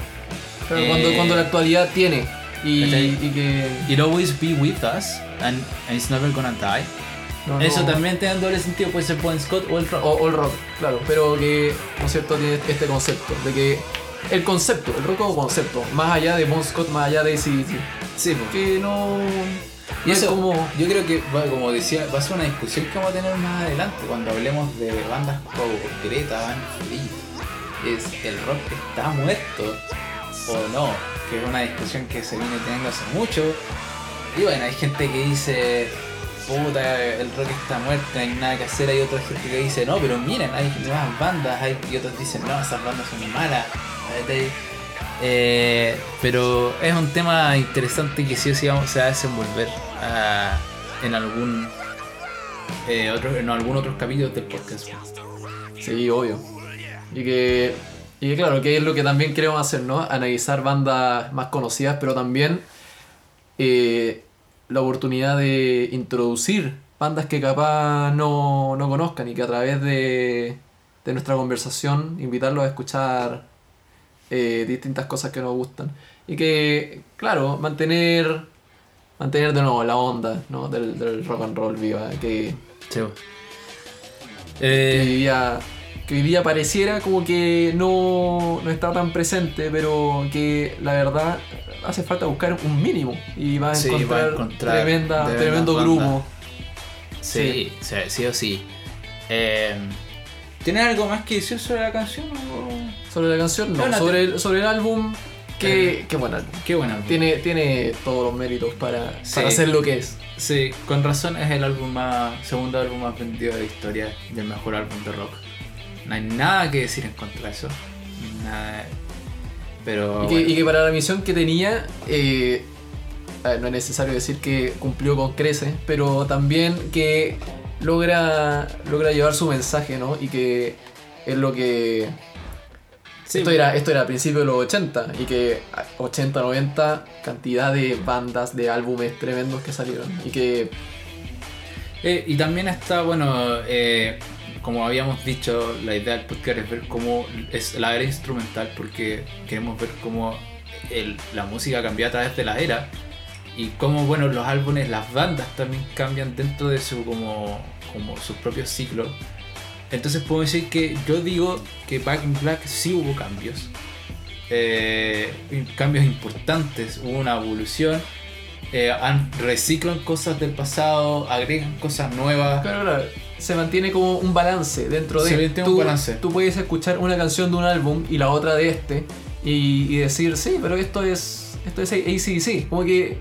Pero Eh, cuando, cuando la actualidad tiene y, y que. It always be with us and, and it's never gonna die. no, no- Eso también te da doble sentido, puede ser Bon Scott o el rock. O, o el rock, claro. Pero que, ¿no es cierto?, tiene este concepto. De que. El concepto, el rock como concepto. Más allá de Bon Scott, más allá de ACDC. sí, pues. Que no. Y eso, como. yo creo que, como decía, va a ser una discusión que vamos a tener más adelante cuando hablemos de bandas como Greta Van Fleet. Es el rock está muerto o no, que es una discusión que se viene teniendo hace mucho. Y bueno, hay gente que dice, puta, el rock está muerto, no hay nada que hacer. Hay otra gente que dice, no, pero miren, hay nuevas bandas. Hay, y otros dicen, no, esas bandas son malas. ¿cachai? Eh, pero es un tema interesante que sí o sí vamos, a desenvolver ah, en algún eh, otro, en algún otro capítulo del podcast. Sí, obvio. Y que, y que claro, que es lo que también queremos hacer, ¿no? Analizar bandas más conocidas, pero también eh, la oportunidad de introducir bandas que capaz no, no conozcan y que a través de, de nuestra conversación invitarlos a escuchar eh, distintas cosas que nos gustan. Y que, claro, mantener, mantener de nuevo la onda ¿no? del, del rock and roll viva, que, que Eh, hoy día, que hoy día pareciera como que no, no está tan presente, pero que la verdad hace falta buscar un mínimo y va a Sí, va a encontrar, tremenda, tremendo grupo. sí, sí, sí o sí. Eh, ¿Tienes algo más que decir sobre la canción? o- Sobre la canción, no, sobre, el, sobre el álbum, que, que bueno, Qué buen álbum. tiene, tiene todos los méritos para, Sí. para ser lo que es. Sí, con razón es el álbum más, segundo álbum más vendido de la historia y el mejor álbum de rock. No hay nada que decir en contra de eso. Nada. Pero Y que, bueno. y que para la misión que tenía, eh, ver, no es necesario decir que cumplió con crece, pero también que logra, logra llevar su mensaje, ¿no? Y que es lo que... Sí, esto, era, esto era a principios de los 80 y que 80, 90, cantidad de bandas, de álbumes tremendos que salieron. Y que Eh, y también está, bueno, eh, como habíamos dicho, la idea del podcast es ver cómo es la era instrumental, porque queremos ver cómo el- la música cambia a través de la era y cómo, bueno, los álbumes, las bandas también cambian dentro de su, como, como sus propios ciclos. Entonces puedo decir que yo digo que Back in Black sí hubo cambios. Eh, cambios importantes, hubo una evolución. eh, reciclan cosas del pasado, agregan cosas nuevas. Claro, claro, se mantiene como un balance dentro de. Se mantiene tú, un balance. Tú puedes escuchar una canción de un álbum y la otra de este y, y decir, sí, pero esto es esto es ACDC. Como que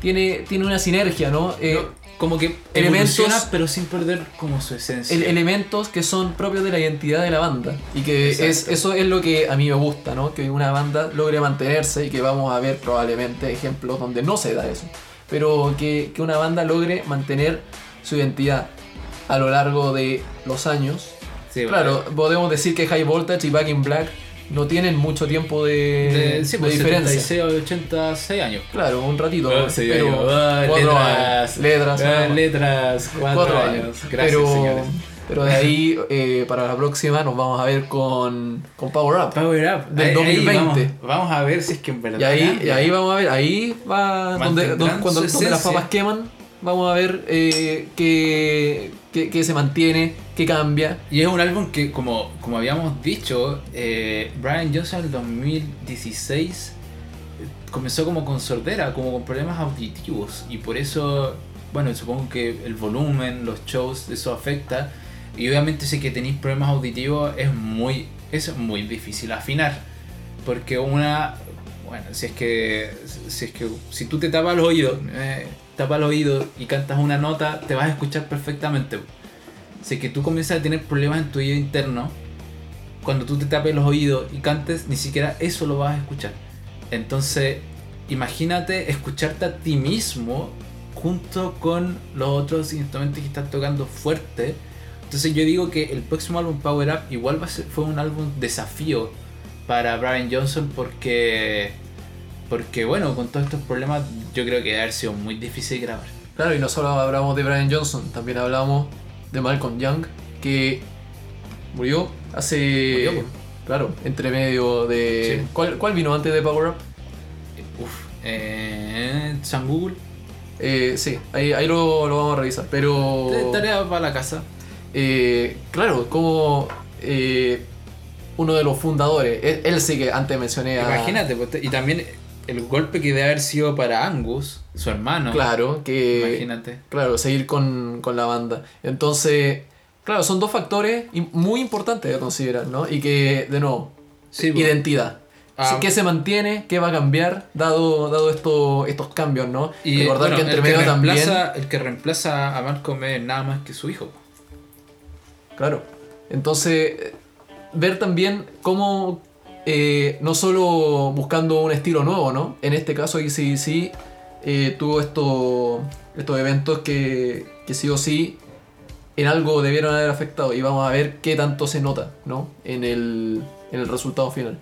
tiene, tiene una sinergia, ¿no? Eh, No, como que elementos- pero sin perder como su esencia. el- elementos que son propios de la identidad de la banda. Y que Exacto. es, eso es lo que a mí me gusta, ¿no? Que una banda logre mantenerse y que vamos a ver probablemente ejemplos donde no se da eso. Pero que, que una banda logre mantener su identidad a lo largo de los años Sí, Claro, podemos decir que High Voltage y Back in Black no tienen mucho tiempo de, De, sí, de pues diferencia. 76 o 86 años. Claro, un ratito. Oh, sí, pero digo, ah, cuatro letras, años. Letras. ah, letras, cuatro, Cuatro años. Gracias, pero, señores. pero de ahí, eh, para la próxima, nos vamos a ver con, con Power Up. Power Up. Del Ahí- ahí 2020. vamos, vamos a ver si es que en verdad. Y ahí, y ahí vamos a ver, ahí va donde, cuando, donde las papas queman, vamos a ver eh, qué, qué- qué se mantiene, qué cambia. Y es un álbum que, como, como habíamos dicho, eh, Brian Johnson en el 2016 eh, comenzó como con sordera, como con problemas auditivos. Y por eso, bueno, supongo que el volumen, los shows, eso afecta. Y obviamente si que tenéis problemas auditivos es muy, es muy difícil afinar. Porque una, bueno, si es que, si es que, si tú te tapas los oídos, eh, tapas los oídos y cantas una nota, te vas a escuchar perfectamente. Es que tú comienzas a tener problemas en tu oído interno, cuando tú te tapes los oídos y cantes, ni siquiera eso lo vas a escuchar. Entonces, imagínate escucharte a ti mismo junto con los otros instrumentos que están tocando fuerte. Entonces yo digo que el próximo álbum Power Up igual va a ser, fue un álbum desafío para Brian Johnson porque porque bueno, con todos estos problemas yo creo que debe haber sido muy difícil grabar. Claro, y no solo hablamos de Brian Johnson, también hablamos de Malcolm Young, que murió hace. Murió, pues. claro, entre medio de. Sí. ¿Cuál, cuál vino antes de Power Up? Uf, eh, San Google, Eh, sí, ahí, ahí lo, lo vamos a revisar. Pero. tarea para la casa. eh, claro, como eh, uno de los fundadores, él, él sí que antes mencioné a. Imagínate, pues, y también el golpe que debe haber sido para Angus, su hermano. Claro, que. Imagínate. Claro, seguir con, con la banda. Entonces, claro, son dos factores muy importantes a considerar, ¿no? Y que, de nuevo, Sí, pues. identidad. Ah. ¿Qué se mantiene? ¿Qué va a cambiar? Dado, dado esto, estos cambios, ¿no? Y Recordar bueno, que entre medio también. el que reemplaza a Malcolm es nada más que su hijo. Claro. Entonces, ver también cómo, eh, no solo buscando un estilo nuevo, ¿no? En este caso, ACDC eh, tuvo esto, estos eventos que, que sí o sí en algo debieron haber afectado y vamos a ver qué tanto se nota, ¿no? En el, en el resultado final.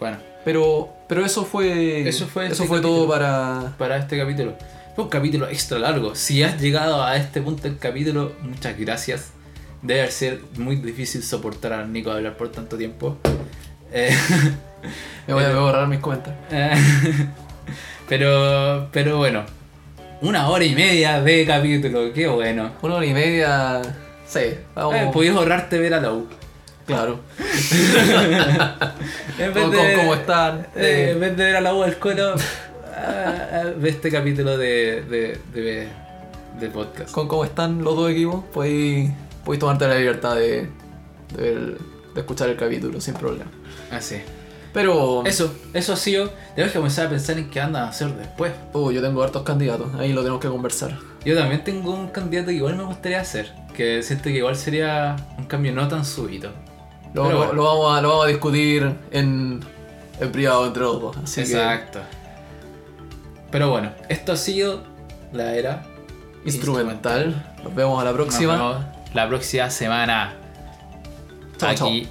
Bueno, Pero, pero eso fue, Eso fue eso este fue todo para... para este capítulo. Fue un capítulo extra largo. Si has llegado a este punto del capítulo, muchas gracias. Debe ser muy difícil soportar a Nico hablar por tanto tiempo. Eh, <laughs> Me voy a me voy a borrar mis. Eh, <laughs> pero, pero bueno, una hora y media de capítulo, qué bueno. Una hora y media... Sí, vamos... Eh, podías ahorrarte ver a la U. claro. <laughs> En vez ¿Cómo- de, cómo están? eh, en vez de ver a la U del coro, ah, ah, ve este capítulo de, de, de, de podcast. con cómo están los dos equipos, podéis, tomarte la libertad de, de, ver- de escuchar el capítulo sin problema. Así. Pero Eso, eso ha sido. Tenemos que comenzar a pensar en qué andan a hacer después. uh, yo tengo hartos candidatos, ahí lo tenemos que conversar. Yo también tengo un candidato que igual me gustaría hacer. Que siento que igual sería un cambio no tan súbito. Lo, Pero lo- bueno. lo vamos, a, lo vamos a discutir en, en privado entre los dos. Así Exacto. Pero bueno, esto ha sido la era instrumental. Nos vemos a la próxima. La próxima semana. Chao, chao. Aquí